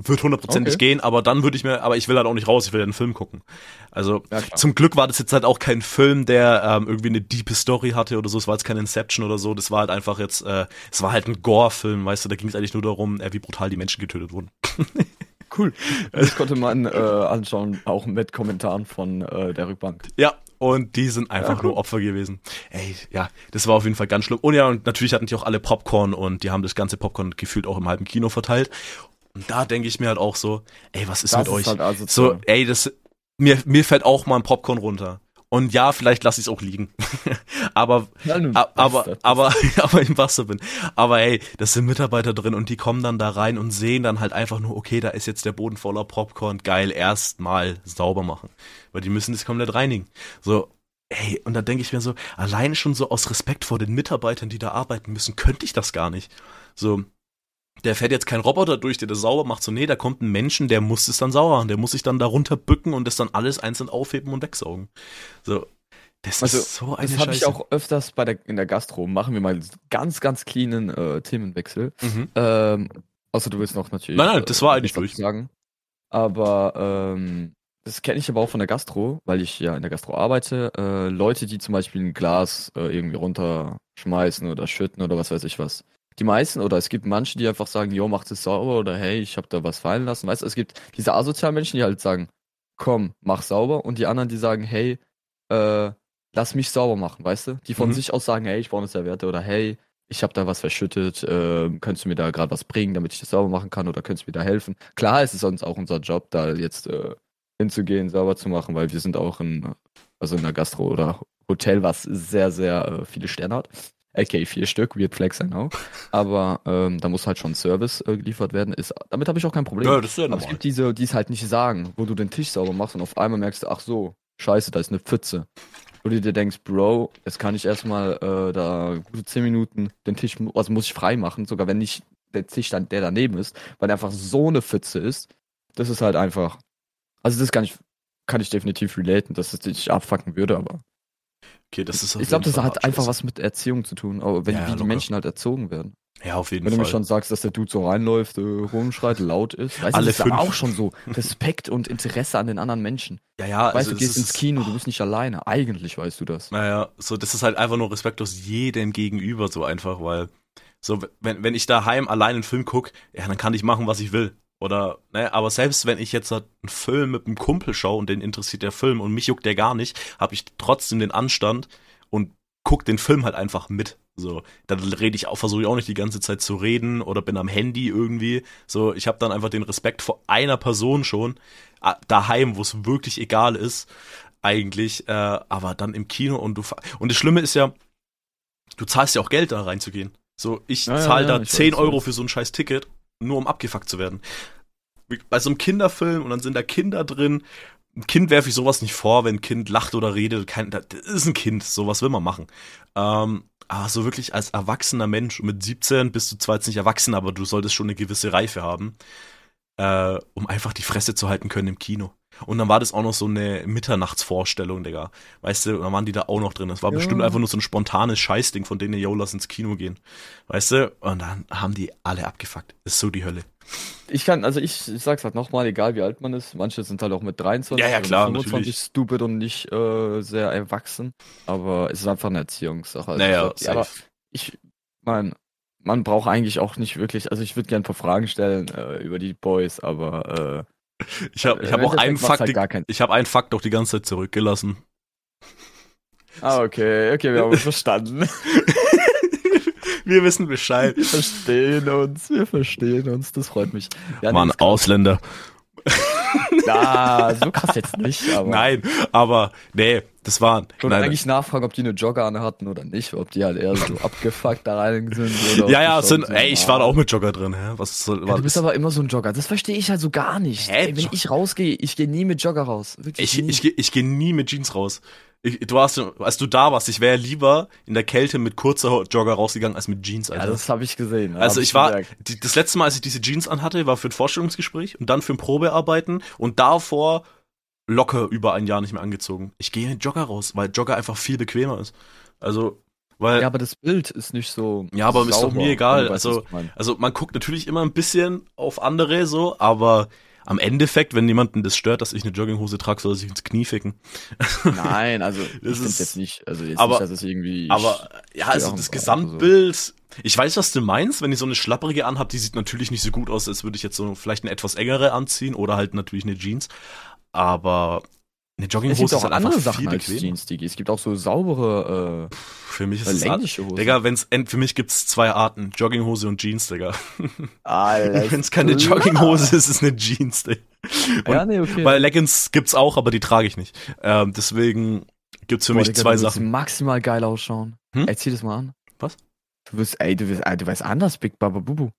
Wird hundertprozentig okay. gehen, aber dann würde ich mir, aber ich will halt auch nicht raus, ich will ja einen Film gucken. Also ja, zum Glück war das jetzt halt auch kein Film, der ähm, irgendwie eine diepe Story hatte oder so. Es war jetzt kein Inception oder so. Das war halt einfach jetzt, äh, es war halt ein Gore-Film, weißt du. Da ging es eigentlich nur darum, äh, wie brutal die Menschen getötet wurden. cool. Das konnte man äh, anschauen, auch mit Kommentaren von äh, der Rückbank. Ja, und die sind einfach ja, nur Opfer gewesen. Ey, ja, das war auf jeden Fall ganz schlimm. Und ja, und natürlich hatten die auch alle Popcorn und die haben das ganze Popcorn gefühlt auch im halben Kino verteilt. Und da denke ich mir halt auch so, ey, was ist das mit ist euch? Halt also so, ey, das, mir, mir fällt auch mal ein Popcorn runter. Und ja, vielleicht lasse ich es auch liegen. aber, Nein, aber, aber, aber im Wasser bin. Aber ey, das sind Mitarbeiter drin und die kommen dann da rein und sehen dann halt einfach nur, okay, da ist jetzt der Boden voller Popcorn, geil, erstmal sauber machen. Weil die müssen das komplett reinigen. So, ey, und da denke ich mir so, alleine schon so aus Respekt vor den Mitarbeitern, die da arbeiten müssen, könnte ich das gar nicht. So, der fährt jetzt kein Roboter durch, der das sauber macht. So, nee, da kommt ein Menschen, der muss es dann sauber machen. Der muss sich dann darunter bücken und das dann alles einzeln aufheben und wegsaugen. So, das also, ist so eine Das habe ich auch öfters bei der, in der Gastro. Machen wir mal ganz, ganz cleanen äh, Themenwechsel. Mhm. Ähm, außer du willst noch natürlich. Nein, nein, das war äh, eigentlich durch. Sagen. Aber ähm, das kenne ich aber auch von der Gastro, weil ich ja in der Gastro arbeite. Äh, Leute, die zum Beispiel ein Glas äh, irgendwie runterschmeißen oder schütten oder was weiß ich was die meisten, oder es gibt manche, die einfach sagen, jo, macht es sauber oder hey, ich habe da was fallen lassen. Weißt du, es gibt diese asozialen Menschen, die halt sagen, komm, mach sauber. Und die anderen, die sagen, hey, äh, lass mich sauber machen, weißt du? Die von Mhm. sich aus sagen, hey, ich brauche eine Serviette oder hey, ich habe da was verschüttet, äh, könntest du mir da gerade was bringen, damit ich das sauber machen kann oder könntest du mir da helfen? Klar, es ist sonst auch unser Job, da jetzt äh, hinzugehen, sauber zu machen, weil wir sind auch in, also in der Gastro oder Hotel, was sehr, sehr äh, viele Sterne hat. Okay, vier Stück, Weird Flex, I know. Aber ähm, da muss halt schon Service äh, geliefert werden. Ist, damit habe ich auch kein Problem. Ja, das ist ja Aber es gibt diese, die es halt nicht sagen, wo du den Tisch sauber machst und auf einmal merkst du, ach so, scheiße, da ist eine Pfütze. Wo du dir denkst, Bro, jetzt kann ich erstmal äh, da gute 10 Minuten den Tisch, also muss ich frei machen, sogar wenn nicht der Tisch dann, der daneben ist, weil einfach so eine Pfütze ist. Das ist halt einfach, also das kann ich, kann ich definitiv relaten, dass es dich abfacken würde, aber Okay, das ist ich glaube, das Fall hat einfach was mit Erziehung zu tun, aber wenn, Ja, wie die. Menschen halt erzogen werden. Ja, auf jeden Wenn du mir Fall. schon sagst, dass der Dude so reinläuft, äh, rumschreit, laut ist. Weißt Alle du, das ist auch schon so Respekt und Interesse an den anderen Menschen. ja, ja, weißt also du, gehst ins Kino, du bist nicht alleine. Eigentlich weißt du das. Naja, so, das ist halt einfach nur respektlos jedem gegenüber, so einfach, weil, so, wenn, wenn ich daheim allein einen Film gucke, ja, dann kann ich machen, was ich will. Oder, ne, aber selbst wenn ich jetzt halt einen Film mit einem Kumpel schaue und den interessiert der Film und mich juckt der gar nicht, habe ich trotzdem den Anstand und guck den Film halt einfach mit. So, dann rede ich auch, versuche ich auch nicht die ganze Zeit zu reden oder bin am Handy irgendwie. So, ich habe dann einfach den Respekt vor einer Person schon ah, daheim, wo es wirklich egal ist, eigentlich. Äh, aber dann im Kino und du und das Schlimme ist ja, du zahlst ja auch Geld da reinzugehen. So, ich Ja, ja, zahle ja, da ich 10 weiß, Euro für so ein scheiß Ticket, nur um abgefuckt zu werden. Bei so einem Kinderfilm und dann sind da Kinder drin. Ein Kind werfe ich sowas nicht vor, wenn ein Kind lacht oder redet. Kein, das ist ein Kind, sowas will man machen. Ähm, aber so wirklich als erwachsener Mensch, mit 17 bist du zwar jetzt nicht erwachsen, aber du solltest schon eine gewisse Reife haben, äh, um einfach die Fresse zu halten können im Kino. Und dann war das auch noch so eine Mitternachtsvorstellung, Digga. Weißt du, und dann waren die da auch noch drin. Das war Ja. bestimmt einfach nur so ein spontanes Scheißding, von denen yo, lass ins Kino gehen. Weißt du? Und dann haben die alle abgefuckt. Das ist so die Hölle. Ich kann, also ich, ich sag's halt nochmal, egal wie alt man ist. Manche sind halt auch mit 23 Ja, ja, klar, 25 natürlich. stupid und nicht äh, sehr erwachsen. Aber es ist einfach eine Erziehungssache. Also Naja, ich, aber ich mein, man braucht eigentlich auch nicht wirklich, also ich würde gerne ein paar Fragen stellen äh, über die Boys, aber äh, Ich habe ich hab auch einen Fakt, halt ich habe einen Fakt auch die ganze Zeit zurückgelassen. Ah, okay, okay, wir haben uns verstanden. Wir wissen Bescheid. Wir verstehen uns, wir verstehen uns, das freut mich. Ja, ist Ausländer. Klar, so krass jetzt nicht, aber Nein, aber nee, das waren. ich wollte eigentlich nachfragen, ob die eine Jogger an hatten oder nicht, ob die halt eher so abgefuckt da rein sind. Oder ja, ja, sind, so ey, ich war da auch mit Jogger drin, hä? Was soll, Ja, du bist aber immer so ein Jogger. Das verstehe ich halt so gar nicht. Hä? Ey, wenn ich rausgehe, ich gehe nie mit Jogger raus. Wirklich Ich, nie. ich, geh- ich gehe nie mit Jeans raus. Ich, du hast, als du da warst, ich wäre lieber in der Kälte mit kurzer Jogger rausgegangen als mit Jeans, ja, Alter. das habe ich gesehen. ja, also ich war, die, das letzte Mal, als ich diese Jeans anhatte, war für ein Vorstellungsgespräch und dann für ein Probearbeiten und davor locker über ein Jahr nicht mehr angezogen. Ich gehe mit Jogger raus, weil Jogger einfach viel bequemer ist. Also, weil, Ja, aber das Bild ist nicht so. Ja, aber ist doch sauber, mir egal. Also- also man guckt natürlich immer ein bisschen auf andere so, aber am Endeffekt, wenn jemanden das stört, dass ich eine Jogginghose trage, soll er sich ins Knie ficken. Nein, also Das ist- jetzt nicht, also jetzt aber- nicht, dass es irgendwie. Aber ja, also das im- Gesamtbild. Ich weiß, was du meinst, wenn ich so eine schlapprige anhab, die sieht natürlich nicht so gut aus, als würde ich jetzt so vielleicht eine etwas engere anziehen oder halt natürlich eine Jeans. Aber eine es Jogginghose gibt ist auch halt andere Sachen als. Jeans, Digi. Es gibt auch so saubere, Für mich äh, ist es Hosen. Digga, wenn's für mich gibt's zwei Arten, Jogginghose und Jeans, Digga. Alter, Wenn's keine klar. Jogginghose ist, ist es eine Jeans, Digga. Ja, nee, okay. Weil Leggings gibt's auch, aber die trage ich nicht. Ähm, deswegen gibt's für Boah, mich Digga, zwei du Sachen. maximal geil ausschauen. Hm? Ey, zieh das mal an. Was? Du wirst, ey, du wirst, ey, du wirst anders, Big Baba Bubu.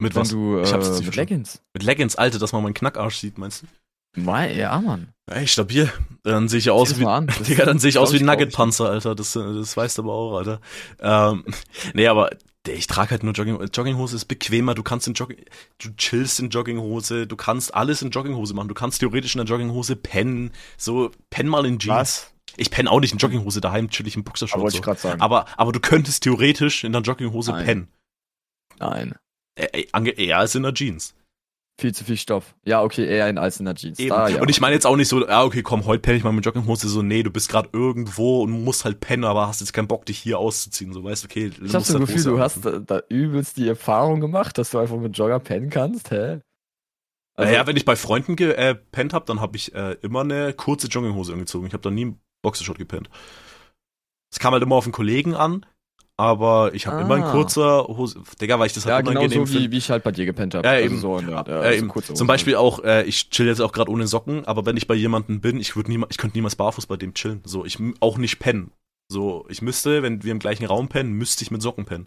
Mit Wenn was? du, Ich hab's äh, nicht mit verstanden. Leggings. Mit Leggings, Alter, dass man meinen Knackarsch sieht, meinst du? Mei, ja, Mann. Ey, stabil. Dann sehe ich aus wie, an. Digga, dann sehe ich aus wie ein Nugget-Panzer, Alter. Das, das weißt du aber auch, Alter. Ähm, nee, aber ich trage halt nur Jogging, Jogginghose ist bequemer, du kannst in Jogging, du chillst in Jogginghose, du kannst alles in Jogginghose machen, du kannst theoretisch in der Jogginghose pennen, so, penn mal in Jeans. Was? Ich penne auch nicht in Jogginghose daheim, chill ich im Aber Boxershorts. wollte So. ich gerade sagen. Aber, aber du könntest theoretisch in der Jogginghose Nein. pennen. Nein. Ange- eher als in der Jeans. Viel zu viel Stoff. Ja, okay, eher in als in der Jeans. Eben. Da, ja. Und ich meine jetzt auch nicht so, ja, okay, komm, heute penne ich mal mit Jogginghose. So, nee, du bist gerade irgendwo und musst halt pennen, aber hast jetzt keinen Bock, dich hier auszuziehen. So, weißt du, okay, du ich hab so ein halt Gefühl, du hast da, da übelst die Erfahrung gemacht, dass du einfach mit Jogger pennen kannst, hä? Also, naja, wenn ich bei Freunden gepennt hab, dann habe ich äh, immer eine kurze Jogginghose angezogen. Ich habe da nie einen Boxershort gepennt. Es kam halt immer auf den Kollegen an, aber ich habe immer in Ah. kurzer Hose. Digga, weil ich das ja, halt genau unangenehm so finde. wie, wie ich halt bei dir gepennt habe. Ja, eben. so, ja, Ja, so eben. Zum. Beispiel auch, äh, ich chill jetzt auch gerade ohne Socken, aber wenn ich bei jemandem bin, ich würde niemals, ich könnte niemals barfuß bei dem chillen. So, ich auch nicht pennen. So, ich müsste, wenn wir im gleichen Raum pennen, müsste ich mit Socken pennen.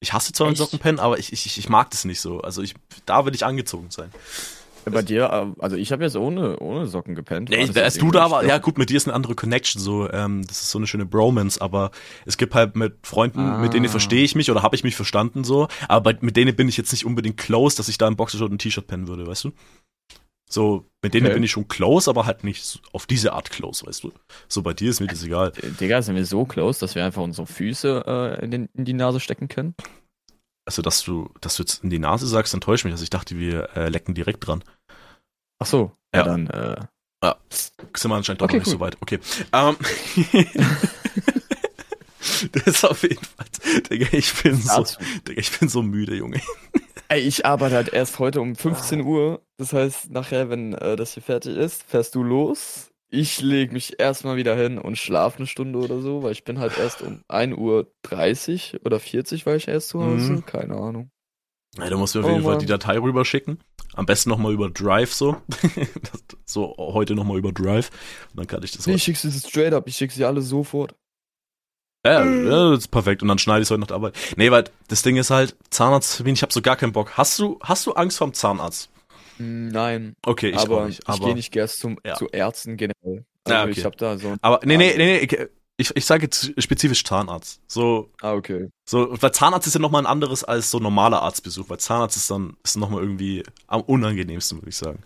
Ich hasse zwar mit Echt? Socken pennen, aber ich, ich, ich mag das nicht so. Also ich, da will ich angezogen sein. Ja, Bei dir, äh, also ich habe jetzt ohne, ohne Socken gepennt. Als jetzt du da schlimm? ja gut, mit dir ist eine andere Connection, so, ähm, das ist so eine schöne Bromance, aber es gibt halt mit Freunden, mit denen Ah. verstehe ich mich oder habe ich mich verstanden so, aber bei, mit denen bin ich jetzt nicht unbedingt close, dass ich da im Boxershort und ein T-Shirt pennen würde, weißt du? So, mit denen Okay. bin ich schon close, aber halt nicht auf diese Art close, weißt du? So, bei dir ist mir das egal. Digga, sind wir so close, dass wir einfach unsere Füße äh, in, den, in die Nase stecken können? Also, dass du, dass du jetzt in die Nase sagst, enttäuscht mich. Also, ich dachte, wir äh, lecken direkt dran. Ach so. Ja, Ja. dann, äh, Sind wir anscheinend doch Okay, noch nicht cool. so weit. Okay. Ähm. das ist auf jeden Fall. Digga, ich bin so. Digga, ich bin so müde, Junge. Ey, ich arbeite halt erst heute um 15 Uhr. Das heißt, nachher, wenn äh, das hier fertig ist, fährst du los. Ich leg mich erstmal wieder hin und schlafe eine Stunde oder so, weil ich bin halt erst um 1 Uhr 30 oder 40 war ich erst zu Hause. Mhm. Keine Ahnung. Ja, du musst mir auf Oh, jeden Fall Mann. die Datei rüberschicken. Am besten nochmal über Drive so. Das- so heute nochmal über Drive. Und dann kann ich das Nee, ich schick sie straight up. Ich schick sie alle sofort. Ja, ja, das ist perfekt. Und dann schneide ich es heute nach der Arbeit. Nee, weil das Ding ist halt, Zahnarzttermin, ich habe so gar keinen Bock. Hast du, hast du Angst vorm Zahnarzt? Nein, Okay, ich aber auch nicht. ich Aber, gehe nicht gern zum, Ja. zu Ärzten generell. Also okay. ich hab da so. aber nee, nee, nee, nee, ich, ich sage jetzt spezifisch Zahnarzt. So, Ah, okay. so, weil Zahnarzt ist ja nochmal ein anderes als so normaler Arztbesuch, weil Zahnarzt ist dann, ist nochmal irgendwie am unangenehmsten, würde ich sagen.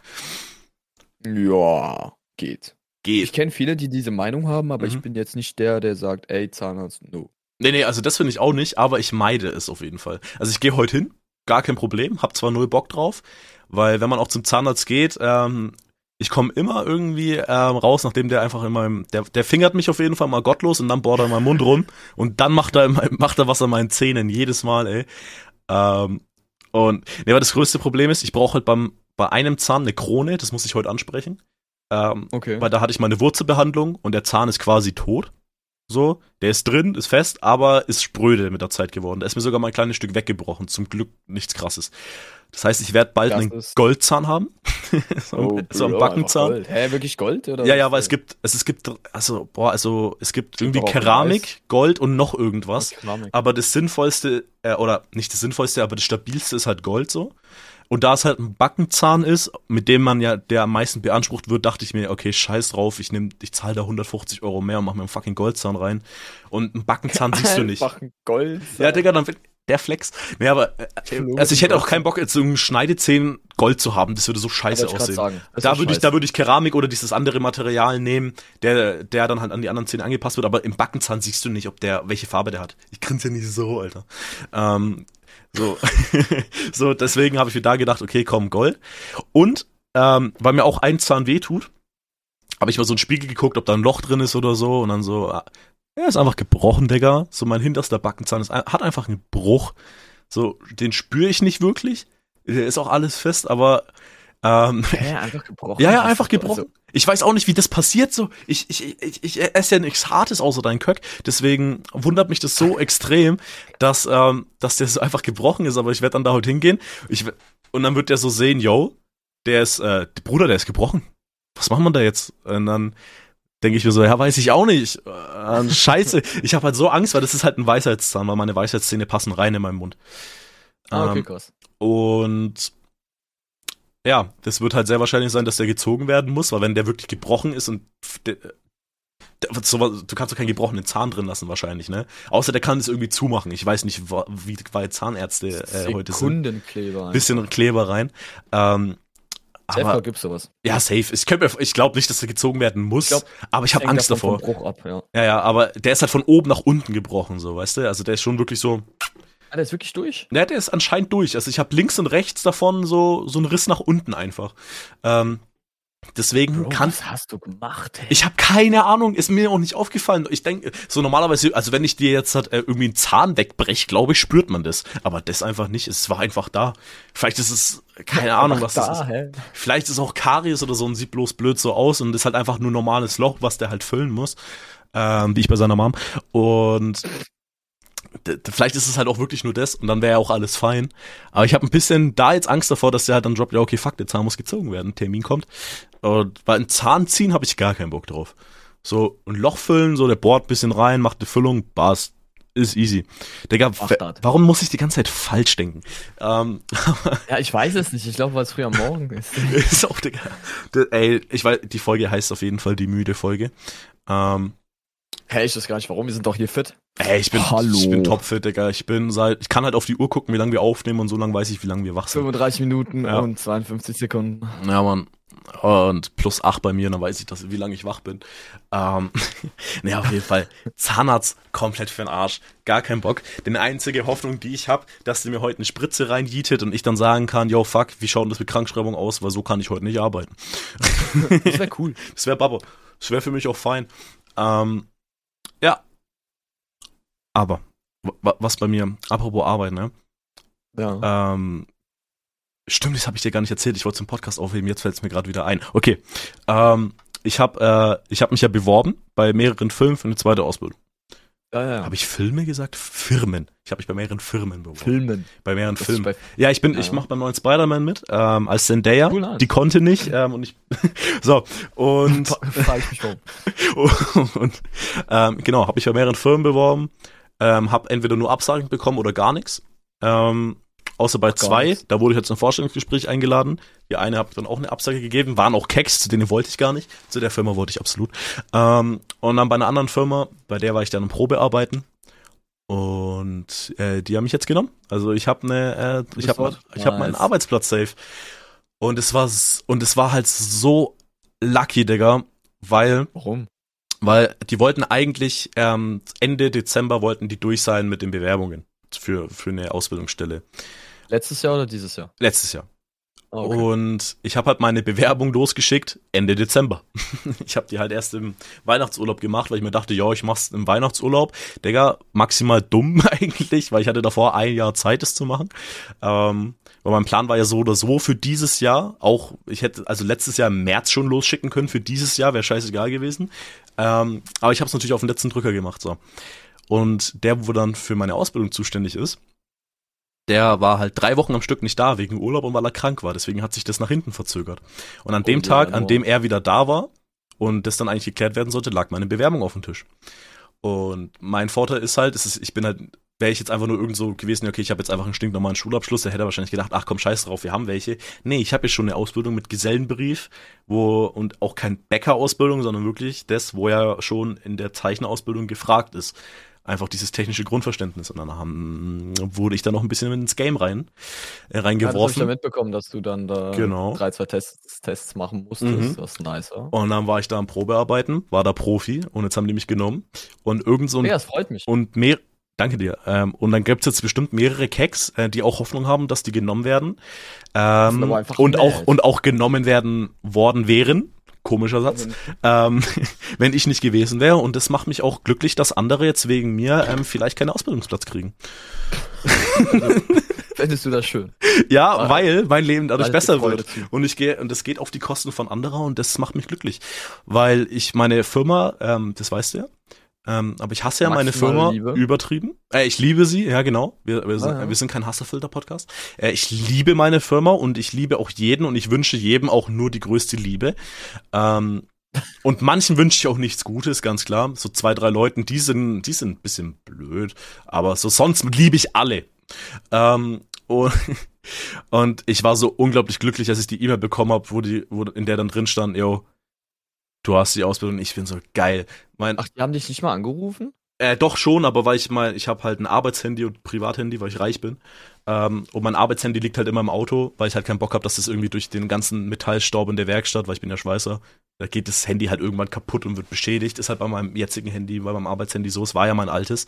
Ja, geht. Ich Geht. kenne viele, die diese Meinung haben, aber Mhm. ich bin jetzt nicht der, der sagt, ey, Zahnarzt, no. Nee, nee, also das finde ich auch nicht, aber ich meide es auf jeden Fall. Also ich gehe heute hin, gar kein Problem, hab zwar null Bock drauf, weil wenn man auch zum Zahnarzt geht, ähm, ich komme immer irgendwie ähm, raus, nachdem der einfach in meinem, der, der fingert mich auf jeden Fall mal gottlos und dann bohrt er in meinen Mund rum und dann macht er, meinem- macht er was an meinen Zähnen, jedes Mal, ey. Ähm, und, nee, aber das größte Problem ist, ich brauche halt beim, bei einem Zahn eine Krone, das muss ich heute ansprechen. Ähm, Okay. weil da hatte ich meine Wurzelbehandlung und der Zahn ist quasi tot. So, der ist drin, ist fest, aber ist spröde mit der Zeit geworden. Da ist mir sogar mal ein kleines Stück weggebrochen. Zum Glück nichts krasses. Das heißt, ich werde bald Das einen Goldzahn haben. so, ein- so ein Bro, Backenzahn. Hä, wirklich Gold? Oder Ja, ja, weil es gibt, es, es gibt, also, boah, also, es gibt irgendwie Keramik, Gold und noch irgendwas. Keramik. Aber das sinnvollste, äh, oder nicht das sinnvollste, aber das stabilste ist halt Gold so. Und da es halt ein Backenzahn ist, mit dem man ja, der am meisten beansprucht wird, dachte ich mir, okay, scheiß drauf, ich nehm, ich zahle da 150 Euro mehr und mach mir einen fucking Goldzahn rein. Und einen Backenzahn siehst du nicht. Einfach ein Gold. Ja, Digga, dann wird der Flex. Nee, aber, äh, also ich hätte auch keinen Bock, jetzt so einen Schneidezähnen Gold zu haben, das würde so scheiße aussehen. Da würde ich, da würde ich Keramik oder dieses andere Material nehmen, der, der dann halt an die anderen Zähne angepasst wird, aber im Backenzahn siehst du nicht, ob der, welche Farbe der hat. Ich grinse ja nicht so, Alter. Ähm, so, so, deswegen habe ich mir da gedacht, okay, komm, Gold. Und, ähm, weil mir auch ein Zahn wehtut, habe ich mal so einen Spiegel geguckt, ob da ein Loch drin ist oder so, und dann so, ah, er ist einfach gebrochen, Digga. So, mein hinterster Backenzahn ist, hat einfach einen Bruch. So, den spüre ich nicht wirklich. Der ist auch alles fest, aber, ähm, Hä, einfach gebrochen. ja, ja, einfach gebrochen. also- ich weiß auch nicht, wie das passiert so. Ich, ich, ich, ich esse ja nichts Hartes außer dein Köck. Deswegen wundert mich das so extrem, dass, ähm, dass der so einfach gebrochen ist. Aber ich werde dann da heute hingehen. Ich, und dann wird der so sehen, yo, der ist, äh, der Bruder, der ist gebrochen. Was machen wir da jetzt? Und dann denke ich mir so, ja, weiß ich auch nicht. Äh, scheiße. ich habe halt so Angst, weil das ist halt ein Weisheitszahn, weil meine Weisheitszähne passen rein in meinen Mund. Ah, okay, Ähm, krass. und ja, das wird halt sehr wahrscheinlich sein, dass der gezogen werden muss, weil wenn der wirklich gebrochen ist und der, der, du kannst doch keinen gebrochenen Zahn drin lassen wahrscheinlich, ne? Außer der kann es irgendwie zumachen. Ich weiß nicht, wie weit Zahnärzte äh, heute sind. Sekundenkleber. Bisschen Kleber rein. Ähm, Safe aber gibt's sowas. ja, safe. Ich, mir- ich glaube nicht, dass der gezogen werden muss, Ich glaub, aber ich habe Angst davor. ab, ja. Ja, ja, aber der ist halt von oben nach unten gebrochen, so, weißt du? Also der ist schon wirklich so Ah, der ist wirklich durch? Ne, der ist anscheinend durch. Also ich habe links und rechts davon so, so einen Riss nach unten einfach. Ähm, Deswegen Bro, kann. was hast du gemacht? Ey? Ich habe keine Ahnung, ist mir auch nicht aufgefallen. Ich denke, so normalerweise, also wenn ich dir jetzt halt, äh, irgendwie einen Zahn wegbreche, glaube ich, spürt man das. Aber das einfach nicht. Es war einfach da. Vielleicht ist es, keine Ahnung, was da, das ist. Hä? Vielleicht ist auch Karies oder so und sieht bloß blöd so aus und ist halt einfach nur normales Loch, was der halt füllen muss. Ähm, wie ich bei seiner Mom. Und vielleicht ist es halt auch wirklich nur das und dann wäre ja auch alles fein. Aber ich habe ein bisschen da jetzt Angst davor, dass der halt dann droppt, ja okay, fuck, der Zahn muss gezogen werden, Termin kommt. Und weil ein Zahn ziehen habe ich gar keinen Bock drauf. So ein Loch füllen, so der bohrt bisschen rein, macht eine Füllung, bas, ist easy. Digga, warum muss ich die ganze Zeit falsch denken? Ähm, Ja, ich weiß es nicht. Ich glaube, weil es früh am Morgen ist. ist auch, Digga. Ey, ich weiß, die Folge heißt auf jeden Fall die müde Folge. Ähm, Hä, ich weiß gar nicht warum. Wir sind doch hier fit. ey, ich bin, Hallo. ich bin topfit, Digga. Ich bin seit, ich kann halt auf die Uhr gucken, wie lange wir aufnehmen und so lange weiß ich, wie lange wir wach sind. 35 Minuten Ja. und 52 Sekunden. Ja, Mann. Und plus acht bei mir, dann weiß ich, dass, wie lange ich wach bin. Ähm, ne, auf jeden Fall. Zahnarzt komplett für den Arsch. Gar kein Bock. Denn die einzige Hoffnung, die ich habe, dass der mir heute eine Spritze reinjietet und ich dann sagen kann, yo, fuck, wie schaut denn das mit Krankschreibung aus? Weil so kann ich heute nicht arbeiten. Das wäre cool. Das wäre Babbo. Das wäre für mich auch fein. Ähm. Aber, wa- was bei mir, apropos Arbeit, ne? Ja. Ähm, stimmt, das habe ich dir gar nicht erzählt. Ich wollte zum Podcast aufheben, jetzt fällt es mir gerade wieder ein. Okay. Ähm, ich habe äh, ich hab mich ja beworben bei mehreren Filmen für eine zweite Ausbildung. ja, ja. Habe ich Filme gesagt? Firmen. Ich habe mich bei mehreren Firmen beworben. Filmen. Bei mehreren Das Filmen. bei Ja, ich bin, Ja. ich mache beim neuen Spider-Man mit, ähm, als Zendaya. Cool. Die konnte nicht, ähm, und ich, so, und, Frage ich mich warum. und ähm, genau, habe ich bei mehreren Firmen beworben, ähm, habe entweder nur Absagen bekommen oder gar nichts. Ähm, außer bei Gar zwei, da wurde ich jetzt zum Vorstellungsgespräch eingeladen. Die eine habe dann auch eine Absage gegeben, waren auch Keks, zu denen wollte ich gar nicht. Zu der Firma wollte ich absolut. Ähm, und dann bei einer anderen Firma, bei der war ich dann im Probearbeiten. Und äh, die haben mich jetzt genommen. Also ich habe eine, äh, ich habe ich habe meinen. Arbeitsplatz safe. Und es war und es war halt so lucky, Digga, weil Warum? Weil die wollten eigentlich ähm, Ende Dezember wollten die durch sein mit den Bewerbungen für für eine Ausbildungsstelle. Letztes Jahr oder dieses Jahr? Letztes Jahr. Ah, Und ich habe halt meine Bewerbung losgeschickt Ende Dezember. ich habe die halt erst im Weihnachtsurlaub gemacht, weil ich mir dachte, ja, ich mach's im Weihnachtsurlaub. Digga, maximal dumm eigentlich, weil ich hatte davor ein Jahr Zeit, es zu machen. Ähm, weil mein Plan war ja so oder so für dieses Jahr. Auch, ich hätte also letztes Jahr im März schon losschicken können. Für dieses Jahr wäre scheißegal gewesen. Ähm, aber ich habe es natürlich auf den letzten Drücker gemacht. so. Und der, wo dann für meine Ausbildung zuständig ist, der war halt drei Wochen am Stück nicht da wegen Urlaub und weil er krank war. Deswegen hat sich das nach hinten verzögert. Und an Oh, dem Tag, an dem er wieder da war und das dann eigentlich geklärt werden sollte, lag meine Bewerbung auf dem Tisch. Und mein Vorteil ist halt, ist, ich bin halt, wäre ich jetzt einfach nur irgend so gewesen, okay, ich habe jetzt einfach einen stinknormalen Schulabschluss, der hätte wahrscheinlich gedacht, ach komm, scheiß drauf, wir haben welche. Nee, ich habe jetzt schon eine Ausbildung mit Gesellenbrief, wo, und auch kein Bäckerausbildung, sondern wirklich das, wo er schon in der Zeicherausbildung gefragt ist. Einfach dieses technische Grundverständnis. Und dann haben, wurde ich da noch ein bisschen ins Game rein, äh, Ja, das ich reingeworfen. ja mitbekommen, dass du dann da Genau. drei, zwei Tests, Tests machen musstest. Mhm. Das ist nice, ja. Und dann war ich da am Probearbeiten, war da Profi und jetzt haben die mich genommen. Und irgend so ein Ja, es freut mich. und mehr, danke dir. Ähm, und dann gibt's jetzt bestimmt mehrere Keks, äh, die auch Hoffnung haben, dass die genommen werden. Ähm, aber und auch und auch genommen werden worden wären. Komischer Satz. Ähm, wenn ich nicht gewesen wäre. Und das macht mich auch glücklich, dass andere jetzt wegen mir ähm, vielleicht keinen Ausbildungsplatz kriegen. Fändest du das schön? Ja, Ah. weil mein Leben dadurch besser wird. Und ich gehe, und das geht auf die Kosten von anderer und das macht mich glücklich. Weil ich meine Firma, ähm, das weißt du ja, ähm, aber ich hasse ja meine Maximale Firma Liebe. übertrieben. Äh, ich liebe sie, ja genau. Wir, wir, sind, Ah, ja. wir sind kein Hasserfilter-Podcast. Äh, ich liebe meine Firma und ich liebe auch jeden und ich wünsche jedem auch nur die größte Liebe. Ähm, und manchen wünsche ich auch nichts Gutes, ganz klar. So zwei, drei Leuten, die sind, die sind ein bisschen blöd, aber so sonst liebe ich alle. Ähm, und, und ich war so unglaublich glücklich, als ich die E-Mail bekommen habe, wo die, wo in der dann drin stand, yo, du hast die Ausbildung, ich bin so geil. Mein, Ach, die haben dich nicht mal angerufen? äh, doch schon, aber weil ich mal, ich habe halt ein Arbeitshandy und Privathandy, weil ich reich bin. Ähm, und mein Arbeitshandy liegt halt immer im Auto, weil ich halt keinen Bock habe, dass das irgendwie durch den ganzen Metallstaub in der Werkstatt, weil ich bin ja Schweißer, da geht das Handy halt irgendwann kaputt und wird beschädigt. Ist halt bei meinem jetzigen Handy, bei meinem Arbeitshandy so, es war ja mein altes.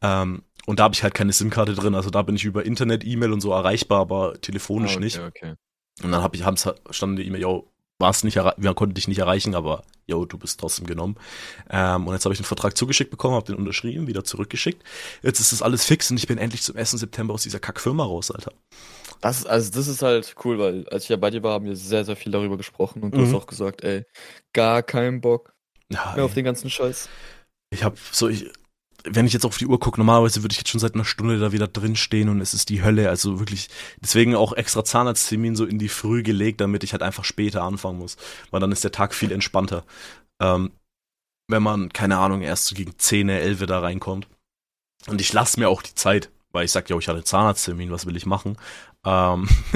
Ähm, und da habe ich halt keine SIM-Karte drin, also da bin ich über Internet, E-Mail und so erreichbar, aber telefonisch Ah, okay, nicht. Okay. Und dann hab ich, haben's, stand die E-Mail, yo, warst nicht wir konnten dich nicht erreichen, aber yo, du bist trotzdem genommen. Ähm, und jetzt habe ich den Vertrag zugeschickt bekommen, habe den unterschrieben, wieder zurückgeschickt. Jetzt ist das alles fix und ich bin endlich zum 1. September aus dieser Kackfirma raus, Alter. Das, also das ist halt cool, weil als ich ja bei dir war, haben wir sehr, sehr viel darüber gesprochen und du Mhm. hast auch gesagt, ey, gar keinen Bock Ja, mehr auf ey, den ganzen Scheiß. ich habe so, ich, wenn ich jetzt auf die Uhr gucke, normalerweise würde ich jetzt schon seit einer Stunde da wieder drin stehen und es ist die Hölle. Also wirklich, deswegen auch extra Zahnarzttermin so in die Früh gelegt, damit ich halt einfach später anfangen muss. Weil dann ist der Tag viel entspannter. Ähm, wenn man, keine Ahnung, erst so gegen 10, 11 da reinkommt. Und ich lasse mir auch die Zeit, weil ich sag, ja, ich hatte einen Zahnarzttermin, was will ich machen? Ähm,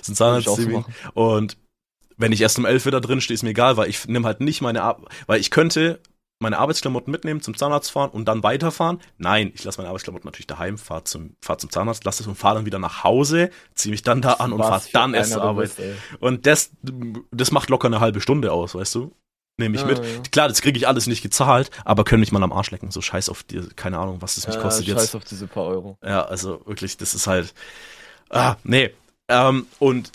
ist ein Zahnarzttermin. Und wenn ich erst um 11 wieder drin stehe, ist mir egal, weil ich nehme halt nicht meine Ar weil ich könnte meine Arbeitsklamotten mitnehmen, zum Zahnarzt fahren und dann weiterfahren. Nein, ich lasse meine Arbeitsklamotten natürlich daheim, fahr zum, fahr zum Zahnarzt, lasse es und fahre dann wieder nach Hause, ziehe mich dann da an und fahre dann erst zur Arbeit. bist. Und das, das macht locker eine halbe Stunde aus, weißt du? Nehme ich Ja, mit. ja. Klar, das kriege ich alles nicht gezahlt, aber können mich mal am Arsch lecken. So scheiß auf dir, keine Ahnung, was das mich Ja, kostet scheiß jetzt. auf diese paar Euro. Ja, also wirklich, das ist halt. Ah, nee. Ähm, und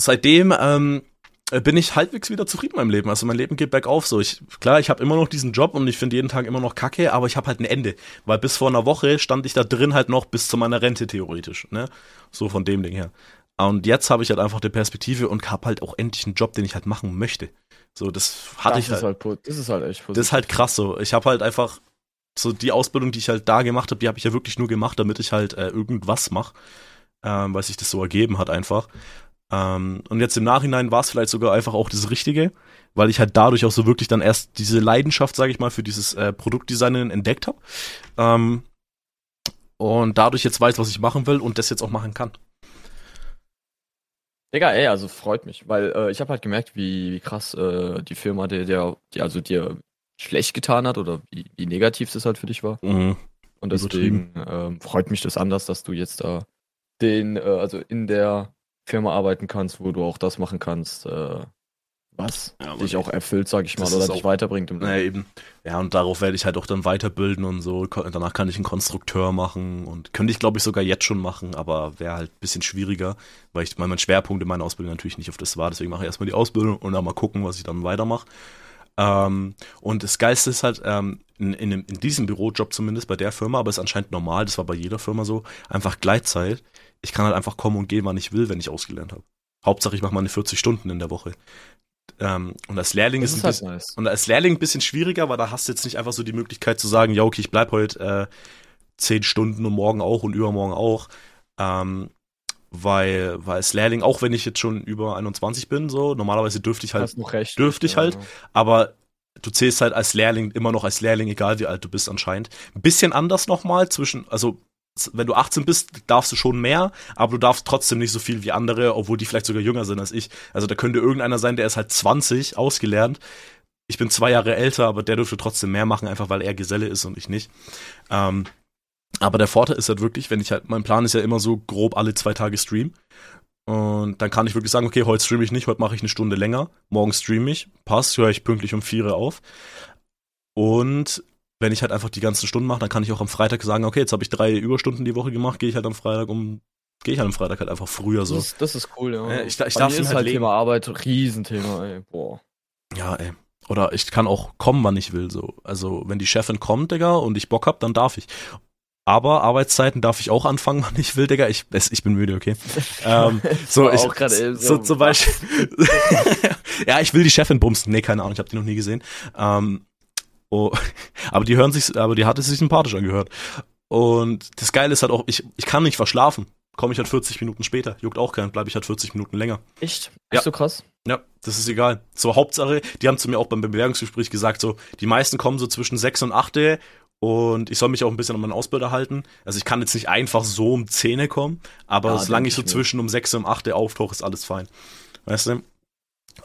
seitdem ähm, bin ich halbwegs wieder zufrieden mit meinem Leben. Also mein Leben geht bergauf. So, ich, klar, ich habe immer noch diesen Job und ich finde jeden Tag immer noch Kacke, aber ich habe halt ein Ende. Weil bis vor einer Woche stand ich da drin halt noch bis zu meiner Rente theoretisch. Ne? So von dem Ding her. Und jetzt habe ich halt einfach die Perspektive und habe halt auch endlich einen Job, den ich halt machen möchte. So, das hatte das ich halt. ist halt, das ist halt echt Das positiv. ist halt krass so. Ich habe halt einfach so die Ausbildung, die ich halt da gemacht habe, die habe ich ja wirklich nur gemacht, damit ich halt äh, irgendwas mache, ähm, weil sich das so ergeben hat einfach. Ähm, und jetzt im Nachhinein war es vielleicht sogar einfach auch das Richtige, weil ich halt dadurch auch so wirklich dann erst diese Leidenschaft, sage ich mal, für dieses äh, Produktdesignen entdeckt habe. Ähm, und dadurch jetzt weiß, was ich machen will und das jetzt auch machen kann. Digga, ey, also freut mich, weil äh, ich habe halt gemerkt, wie, wie krass äh, die Firma, der, der, die also dir schlecht getan hat oder wie, wie negativ das halt für dich war. Mhm. Und deswegen ähm, freut mich das anders, dass du jetzt da den, äh, also in der Firma arbeiten kannst, wo du auch das machen kannst, äh, was Ja, dich auch erfüllt, sag ich mal, oder dich weiterbringt im Naja, eben. Ja, und darauf werde ich halt auch dann weiterbilden und so. Danach kann ich einen Konstrukteur machen und könnte ich, glaube ich, sogar jetzt schon machen, aber wäre halt ein bisschen schwieriger, weil ich weil mein Schwerpunkt in meiner Ausbildung natürlich nicht auf das war. Deswegen mache ich erstmal die Ausbildung und dann mal gucken, was ich dann weitermache. Ähm, und das Geilste ist halt, ähm, in, in, in diesem Bürojob zumindest, bei der Firma, aber ist anscheinend normal, das war bei jeder Firma so, einfach Gleitzeit. Ich kann halt einfach kommen und gehen, wann ich will, wenn ich ausgelernt habe. Hauptsache, ich mache meine 40 Stunden in der Woche. Ähm, und als Lehrling Das ist, ist ein halt bisschen, nice. und als Lehrling ein bisschen schwieriger, weil da hast du jetzt nicht einfach so die Möglichkeit zu sagen, ja, okay, ich bleib heute äh, zehn Stunden und morgen auch und übermorgen auch. Ähm, weil, weil als Lehrling, auch wenn ich jetzt schon über 21 bin, so, normalerweise dürfte ich halt, recht. dürfte ich ja, halt. ja. aber du zählst halt als Lehrling immer noch als Lehrling, egal wie alt du bist anscheinend. Ein bisschen anders nochmal zwischen, also wenn du 18 bist, darfst du schon mehr, aber du darfst trotzdem nicht so viel wie andere, obwohl die vielleicht sogar jünger sind als ich. Also da könnte irgendeiner sein, der ist halt 20, ausgelernt. Ich bin zwei Jahre älter, aber der dürfte trotzdem mehr machen, einfach weil er Geselle ist und ich nicht. Ähm, aber der Vorteil ist halt wirklich, wenn ich halt, mein Plan ist ja immer so grob alle zwei Tage Stream. Und dann kann ich wirklich sagen, okay, heute streame ich nicht, heute mache ich eine Stunde länger, morgen streame ich, passt, höre ich pünktlich um vier Uhr auf. Und wenn ich halt einfach die ganzen Stunden mache, dann kann ich auch am Freitag sagen, okay, jetzt habe ich drei Überstunden die Woche gemacht, gehe ich halt am Freitag um, gehe ich halt am Freitag halt einfach früher so. Das, ist, das ist cool, ja. Ich- ich Bei darf mir ist halt halt leben. Thema Arbeit Riesenthema, ey. Boah. Ja, ey. Oder ich kann auch kommen, wann ich will, so. Also, wenn die Chefin kommt, Digga, und ich Bock hab, dann darf ich. Aber Arbeitszeiten darf ich auch anfangen, wann ich will, Digga. Ich, es, ich bin müde, okay. Ähm, so, ich, so, so, zum Beispiel. ja, ich will die Chefin bumsen. Nee, keine Ahnung, ich habe die noch nie gesehen. Ähm, oh, aber die hören sich, aber die hatte sich sympathisch angehört. Und das Geile ist halt auch, ich, ich kann nicht verschlafen. Komme ich halt 40 Minuten später. Juckt auch keinen, bleibe ich halt 40 Minuten länger. Echt? Ja. Ist so krass? Ja, das ist egal. So, Hauptsache, die haben zu mir auch beim Bewerbungsgespräch gesagt, so, die meisten kommen so zwischen 6 und 8 und ich soll mich auch ein bisschen an meinen Ausbilder halten. Also ich kann jetzt nicht einfach so um 10 kommen, aber Ja, solange ich so zwischen um 6 und um 8 auftauche, ist alles fein. Weißt du?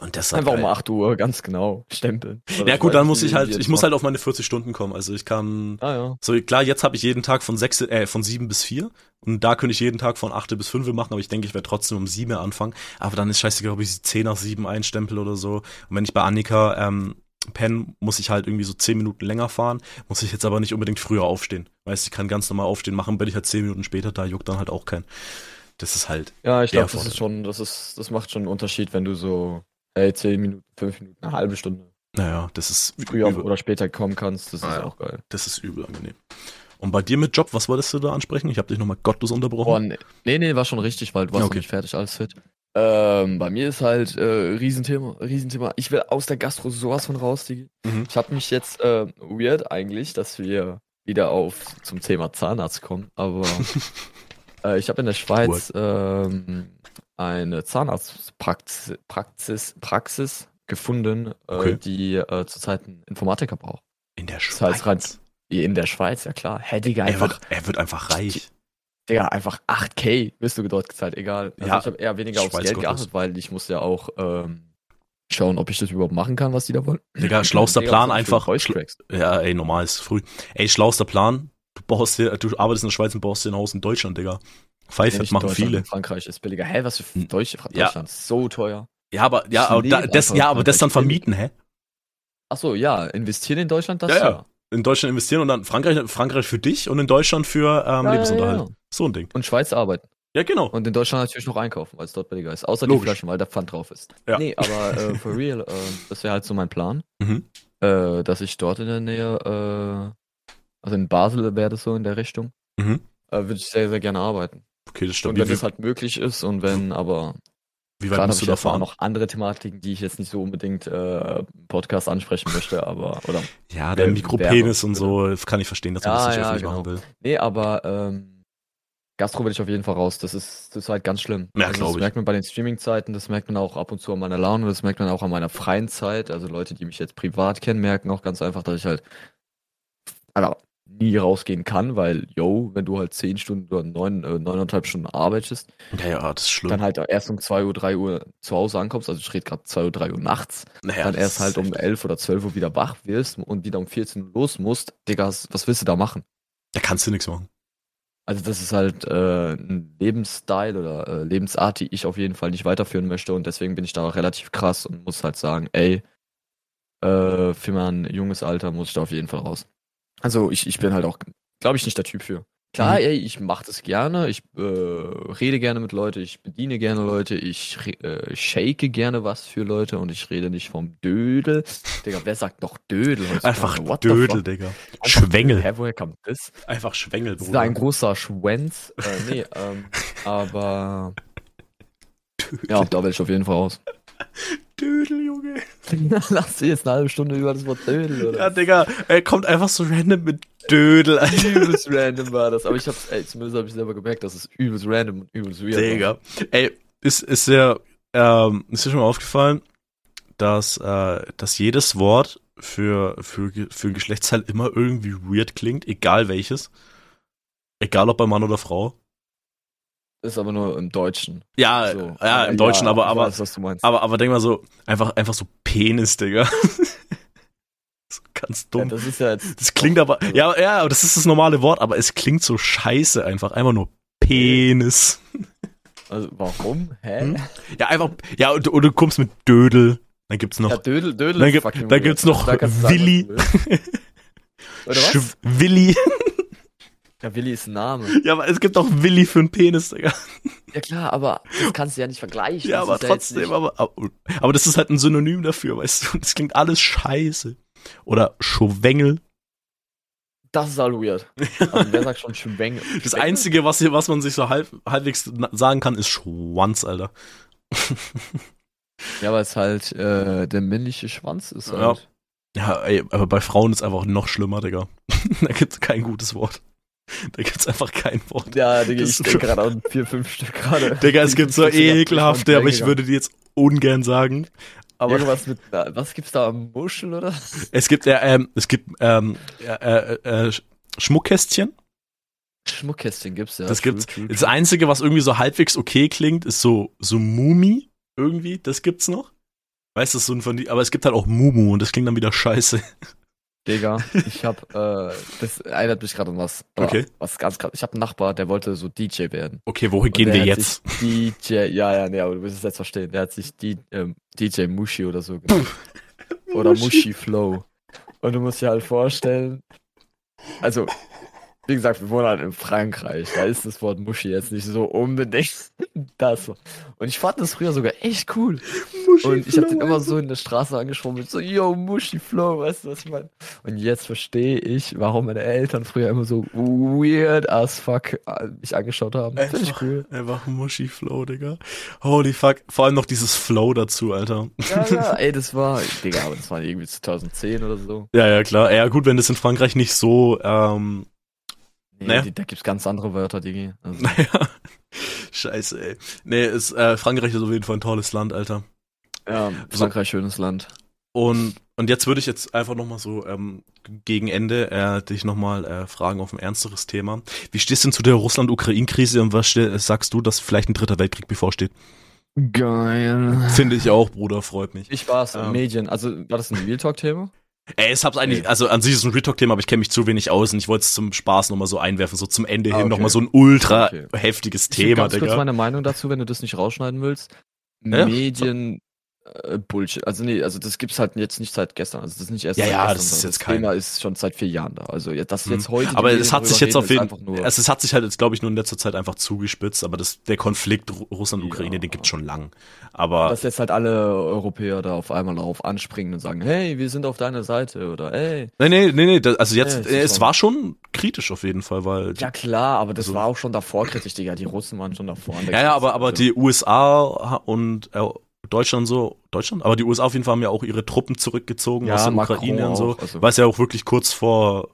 Und halt Einfach um 8 Uhr, ganz genau. Stempeln. Ja gut, dann muss ich halt, ich muss halt auf meine 40 Stunden kommen. Also ich kann, Ah ja. so klar, jetzt habe ich jeden Tag von 6, äh, von 7 bis 4 und da könnte ich jeden Tag von 8 bis 5 machen, aber ich denke, ich werde trotzdem um 7 anfangen. Aber dann ist scheißegal, ob ich sie 10 nach 7 einstempel oder so. Und wenn ich bei Annika ähm, Penn muss ich halt irgendwie so 10 Minuten länger fahren, muss ich jetzt aber nicht unbedingt früher aufstehen. Weißt, ich kann ganz normal aufstehen machen, bin ich halt 10 Minuten später da, juckt dann halt auch kein. Das ist halt. Ja, ich glaube, das ist schon, das ist, das macht schon einen Unterschied, wenn du so, ey, 10 Minuten, 5 Minuten, eine halbe Stunde Naja, das ist früher übel, oder später kommen kannst. Das ist Ah, ja. auch geil. das ist übel angenehm. Und bei dir mit Job, was wolltest du da ansprechen? Ich habe dich nochmal gottlos unterbrochen. nee, nee, nee, war schon richtig, weil du warst okay. nicht fertig, alles fit. Ähm, bei mir ist halt äh, Riesenthema, Riesenthema. Ich will aus der Gastro sowas von raus, Digi. Mhm. Ich habe mich jetzt äh, weird eigentlich, dass wir wieder auf zum Thema Zahnarzt kommen, aber äh, ich habe in der Schweiz ähm, eine Zahnarztpraxis Praxis, Praxis gefunden, äh, Okay. die äh, zurzeit einen Informatiker braucht. In der Das heißt, rein- Schweiz. In der Schweiz, ja klar. Hä, Digga, Er einfach wird, er wird einfach reich. Digga, einfach 8k wirst du dort gezahlt, egal. Also Ja, ich habe eher weniger aufs Schweiz Geld Gottes. geachtet, weil ich muss ja auch ähm, schauen, ob ich das überhaupt machen kann, was die da wollen. Digga, schlauster Digga, Plan einfach. Ja, ey, normal ist früh. Ey, schlauster Plan. Du baust dir, du arbeitest in der Schweiz und baust dir ein Haus in Deutschland, Digga. Pfeife machen viele. Frankreich ist billiger. Hä, was für Hm. Deutsche? Ja. Deutschland ist so teuer. Ja, aber, ja, aber, da, das, ja, aber das dann vermieten, hä? Achso, ja, investieren in Deutschland, das Ja, ja. In Deutschland investieren und dann Frankreich, Frankreich für dich und in Deutschland für ähm, Ja, Lebensunterhalt. ja, ja. So ein Ding. Und Schweiz arbeiten. Ja, genau. Und in Deutschland natürlich noch einkaufen, weil es dort billiger ist. Außer Logisch. die Flaschen, weil der Pfand drauf ist. Ja. Nee, aber äh, for real, äh, das wäre halt so mein Plan. Mhm. Äh, dass ich dort in der Nähe, äh, also in Basel wäre das so in der Richtung, Mhm. äh, würde ich sehr, sehr gerne arbeiten. Okay, das Und stimmt. wenn Wie, es halt möglich ist und wenn, aber wie weit musst du da fahren? noch andere Thematiken, die ich jetzt nicht so unbedingt äh, im Podcast ansprechen möchte, aber, oder, Ja, der Wer- Mikropenis und so, das kann ich verstehen, dass man Ja, das nicht ja, öffentlich genau. machen will. nee, aber, ähm, Gastro will ich auf jeden Fall raus. Das ist, das ist halt ganz schlimm. Ja, also das ich. merkt man bei den Streaming-Zeiten, das merkt man auch ab und zu an meiner Laune, das merkt man auch an meiner freien Zeit. Also Leute, die mich jetzt privat kennen, merken auch ganz einfach, dass ich halt also, nie rausgehen kann, weil, yo, wenn du halt 10 Stunden oder neun, äh, neuneinhalb Stunden arbeitest, Ja, ja, das ist schlimm. dann halt erst um 2 Uhr, 3 Uhr zu Hause ankommst, also ich rede gerade 2 Uhr, 3 Uhr nachts, naja, dann erst halt um 11 oder 12 Uhr wieder wach wirst und wieder um 14 Uhr los musst, Digga, was willst du da machen? Da kannst du nichts machen. Also das ist halt äh, ein Lebensstil oder äh, Lebensart, die ich auf jeden Fall nicht weiterführen möchte und deswegen bin ich da relativ krass und muss halt sagen, ey, äh, für mein junges Alter muss ich da auf jeden Fall raus. Also ich, ich bin halt auch, glaube ich, nicht der Typ für. Klar, Mhm. ey, ich mache das gerne, ich äh, rede gerne mit Leuten, ich bediene gerne Leute, ich äh, shake gerne was für Leute und ich rede nicht vom Dödel. Digga, wer sagt noch Dödel? Einfach What Dödel? Digga. Einfach Schwengel. Hä, woher kommt das? Einfach Schwengel, Das ist Bruder. ein großer Schwänz. Äh, nee, ähm, aber. Ja, da will ich auf jeden Fall raus. Dödel, Junge. Lass dich jetzt eine halbe Stunde über das Wort Dödel, oder? Ja, Digga, er kommt einfach so random mit Dödel, Alter. übelst random war das. Aber ich hab's, ey, zumindest habe ich selber gemerkt, dass es übelst random und übelst weird Digga. Ey, ist, ist dir, ähm, ist dir schon mal aufgefallen, dass, äh, dass jedes Wort für, für, für ein Geschlechtsteil immer irgendwie weird klingt, egal welches. Egal ob bei Mann oder Frau. Ist aber nur im Deutschen. Ja, So. ja, im Deutschen, aber, ich aber, weiß, was du meinst. aber, aber denk mal so, einfach, einfach so Penis, Digga. so ganz ja, dumm. das ist ja jetzt. Das klingt aber, ja, ja, aber das ist das normale Wort, aber es klingt so scheiße einfach. Einfach nur Penis. Also, warum? Hä? Hm? Ja, einfach, ja, und, und du kommst mit Dödel. Dann gibt's noch Ja, Dödel, Dödel Dann gibt- dann gibt's noch Da Willi. Oder was? Willi. Ja, Willi ist ein Name. Ja, aber es gibt auch Willi für einen Penis, Digga. Ja klar, aber das kannst du ja nicht vergleichen. Ja, Das aber trotzdem, aber, aber, aber das ist halt ein Synonym dafür, weißt du? Das klingt alles scheiße. Oder Schwengel. Das ist halt weird. Also, wer sagt schon Schwengel? Das Schwengel? Einzige, was, hier, was man sich so halb, halbwegs sagen kann, ist Schwanz, Alter. Ja, weil es halt äh, der männliche Schwanz ist Ja. halt. Ja, ey, aber bei Frauen ist einfach noch schlimmer, Digga. da gibt's kein gutes Wort. Da gibt's einfach kein Wort. Ja, Digga, Das ich denke gerade an vier, fünf Stück gerade. Digga, es gibt so ekelhafte, aber ich würde die jetzt ungern sagen. Aber Irgendwas mit, na, was gibt's da? Muschel oder? es gibt, äh, ähm, es gibt ähm, äh, äh, äh, Schmuckkästchen. Schmuckkästchen gibt's ja. das True, gibt's. true, Das true. Einzige, was irgendwie so halbwegs okay klingt, ist so, so Mumi. Irgendwie, das gibt's noch. Weißt du, so ein von die, aber es gibt halt auch Mumu und das klingt dann wieder scheiße. Digga, ich hab, äh, das erinnert mich gerade an was. Okay. Was ganz krass. Ich habe einen Nachbar, der wollte so DJ werden. Okay, wohin gehen wir jetzt? DJ, ja, ja, nee, aber du wirst es jetzt verstehen. Der hat sich die, ähm, DJ Mushi oder so genannt. oder Muschi Flow. Und du musst dir halt vorstellen, also, wie gesagt, wir wohnen halt in Frankreich. Da ist das Wort Muschi jetzt nicht so unbedingt das. Und ich fand das früher sogar echt cool. Muschi Und ich habe den immer so in der Straße mit so, yo, Muschi Flow, weißt du, was ich meine? Und jetzt verstehe ich, warum meine Eltern früher immer so weird as fuck äh, mich angeschaut haben. Finde ich Einfach- cool. Einfach Muschi Flow, Digga. Holy fuck. Vor allem noch dieses Flow dazu, Alter. Ja, ja, ey, das war, Digga, aber das war irgendwie 2010 oder so. Ja, ja, klar. Ja, gut, wenn das in Frankreich nicht so, ähm, Nee, Naja. die, da gibt's ganz andere Wörter, Digi. Also, naja. Scheiße, ey. Nee, ist, äh, Frankreich ist auf jeden Fall ein tolles Land, Alter. ja, Frankreich, schönes Land. Und, und jetzt würde ich jetzt einfach nochmal so ähm, gegen Ende äh, dich nochmal äh, fragen auf ein ernsteres Thema. Wie stehst du denn zu der Russland-Ukraine-Krise und was sagst du, dass vielleicht ein dritter Weltkrieg bevorsteht? Geil. Finde ich auch, Bruder, freut mich. Ich war's, Ähm. Medien. Also, war das ein Real Talk-Thema? Ey, es hab's eigentlich, also an sich ist es ein Retalk-Thema, aber ich kenne mich zu wenig aus und ich wollte es zum Spaß nochmal so einwerfen, so zum Ende Ah, hin okay. nochmal so ein ultra Okay. heftiges Ich Thema, ganz kurz meine Meinung dazu, wenn du das nicht rausschneiden willst. Ja, Medien äh, Bullshit. Also nee, also das gibt's halt jetzt nicht seit gestern. Also das ist nicht erst Ja, seit ja, gestern. das ist jetzt das kein- Thema ist schon seit vier Jahren da. Also das Mhm. jetzt heute. die Aber es hat sich jetzt auf jeden nur. also es hat sich halt jetzt, glaube ich, nur in letzter Zeit einfach zugespitzt, aber das, der Konflikt Ru- Russland-Ukraine, Ja. den gibt's schon lang. Aber dass jetzt halt alle Europäer da auf einmal darauf anspringen und sagen, hey, wir sind auf deiner Seite oder hey. nee, nee, nee, nee, das, also jetzt, Ja, es es schon- war schon kritisch auf jeden Fall, weil Ja klar, aber das Also- war auch schon davor kritisch, Digga. Die Russen waren schon davor. Ja, ja, aber, aber Also, die USA und äh, Deutschland so, Deutschland? Aber die USA auf jeden Fall haben ja auch ihre Truppen zurückgezogen Ja, aus der Macron Ukraine und so, auch, also- weil es ja auch wirklich kurz vor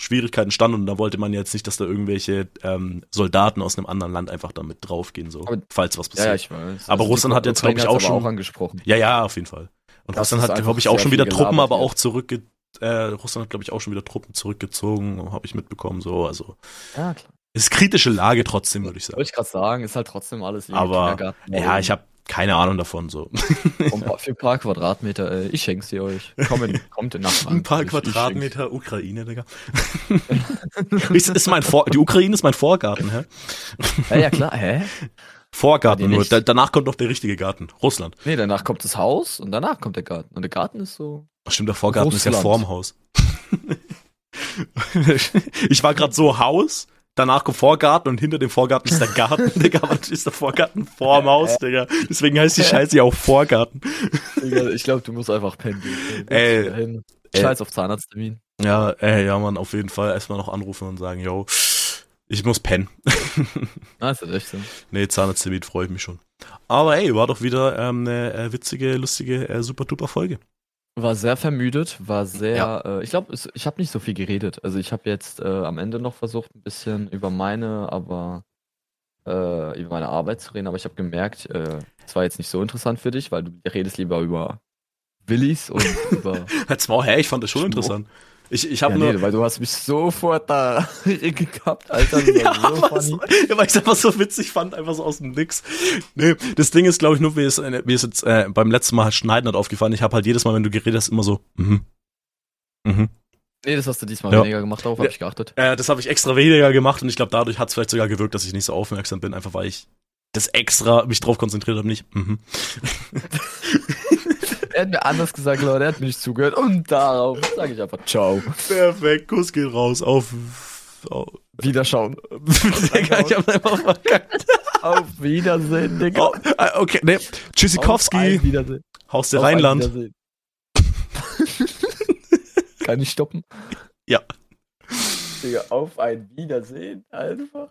Schwierigkeiten stand und da wollte man jetzt nicht, dass da irgendwelche ähm, Soldaten aus einem anderen Land einfach damit draufgehen, so, Aber- falls was Ja, passiert. ja, ich weiß. Aber die Russland hat jetzt, glaub ich, auch schon- auch angesprochen. Ja, ja, auf jeden Fall. Und Das Russland hat, glaube ich, auch schon wieder Truppen, gelabert aber wird. auch zurückge äh, Russland hat, glaube ich, auch schon wieder Truppen zurückgezogen, habe ich mitbekommen, so, also Ja, klar. ist kritische Lage trotzdem, würde ich sagen. Wollte ich gerade sagen, ist halt trotzdem alles Aber. Ja, ich habe keine Ahnung davon, so. Um, für ein paar Quadratmeter, äh, ich schenk's dir euch. Komm in, kommt in Nachbarn. Ein paar Ich- ich. Quadratmeter Ukraine, Digga. ist, ist mein Vor die Ukraine ist mein Vorgarten, hä? Ja, ja, klar, hä? Vorgarten nur. Da, danach kommt noch der richtige Garten. Russland. Nee, danach kommt das Haus und danach kommt der Garten. Und der Garten ist so. Ach, Stimmt, der Vorgarten ist ja Russland. vorm Haus. ich war gerade so Haus, danach kommt Vorgarten und hinter dem Vorgarten ist der Garten, Digga. Was ist der Vorgarten vorm Haus, Digga? Deswegen heißt die Scheiße ja auch Vorgarten. Digga, Ich glaube, du musst einfach pendeln. Ey, Dahin. ey. Scheiß auf Zahnarzttermin. Ja, ey, ja, man, auf jeden Fall erstmal noch anrufen und sagen, yo, ich muss pennen. Ah, ist das echt so. Nee, Zahnarzttermin freue ich mich schon. Aber ey, war doch wieder ähm, eine äh, witzige, lustige, äh, super duper Folge. War sehr vermüdet, war sehr. Ja. Äh, ich glaube, ich habe nicht so viel geredet. Also ich habe jetzt äh, am Ende noch versucht, ein bisschen über meine, aber äh, über meine Arbeit zu reden. Aber ich habe gemerkt, äh, es war jetzt nicht so interessant für dich, weil du redest lieber über Willis und über. Halt's Maul, hä, ich fand das schon Schmuck. interessant. Ich, ich habe ja, nur, nee, weil du hast mich sofort da gehabt, Alter. Das ja, so was, funny. ja, weil ich einfach so witzig fand, einfach so aus dem Nix. Nee, das Ding ist, glaube ich, nur, wie es, äh, wie es jetzt äh, beim letzten Mal halt Schneiden hat aufgefallen. Ich habe halt jedes Mal, wenn du geredet hast, immer so, mhm. Mhm. Nee, das hast du diesmal Ja. weniger gemacht, darauf habe Ja. ich geachtet. Äh, das habe ich extra weniger gemacht und ich glaube, dadurch hat es vielleicht sogar gewirkt, dass ich nicht so aufmerksam bin, einfach weil ich das extra mich drauf konzentriert habe, nicht. Mhm. Er hat mir anders gesagt, Leute, er hat mir nicht zugehört. Und darauf sage ich einfach Ciao. Perfekt, Kuss geht raus. Auf. auf Wiederschauen. Digga, ich hab einfach verkackt. Auf Wiedersehen, Digga. Oh, äh, okay, ne. Auf Tschüssikowski, ein Wiedersehen. Haus der Auf ein Rheinland. Wiedersehen. Kann ich stoppen? Ja. Digga, auf ein Wiedersehen einfach.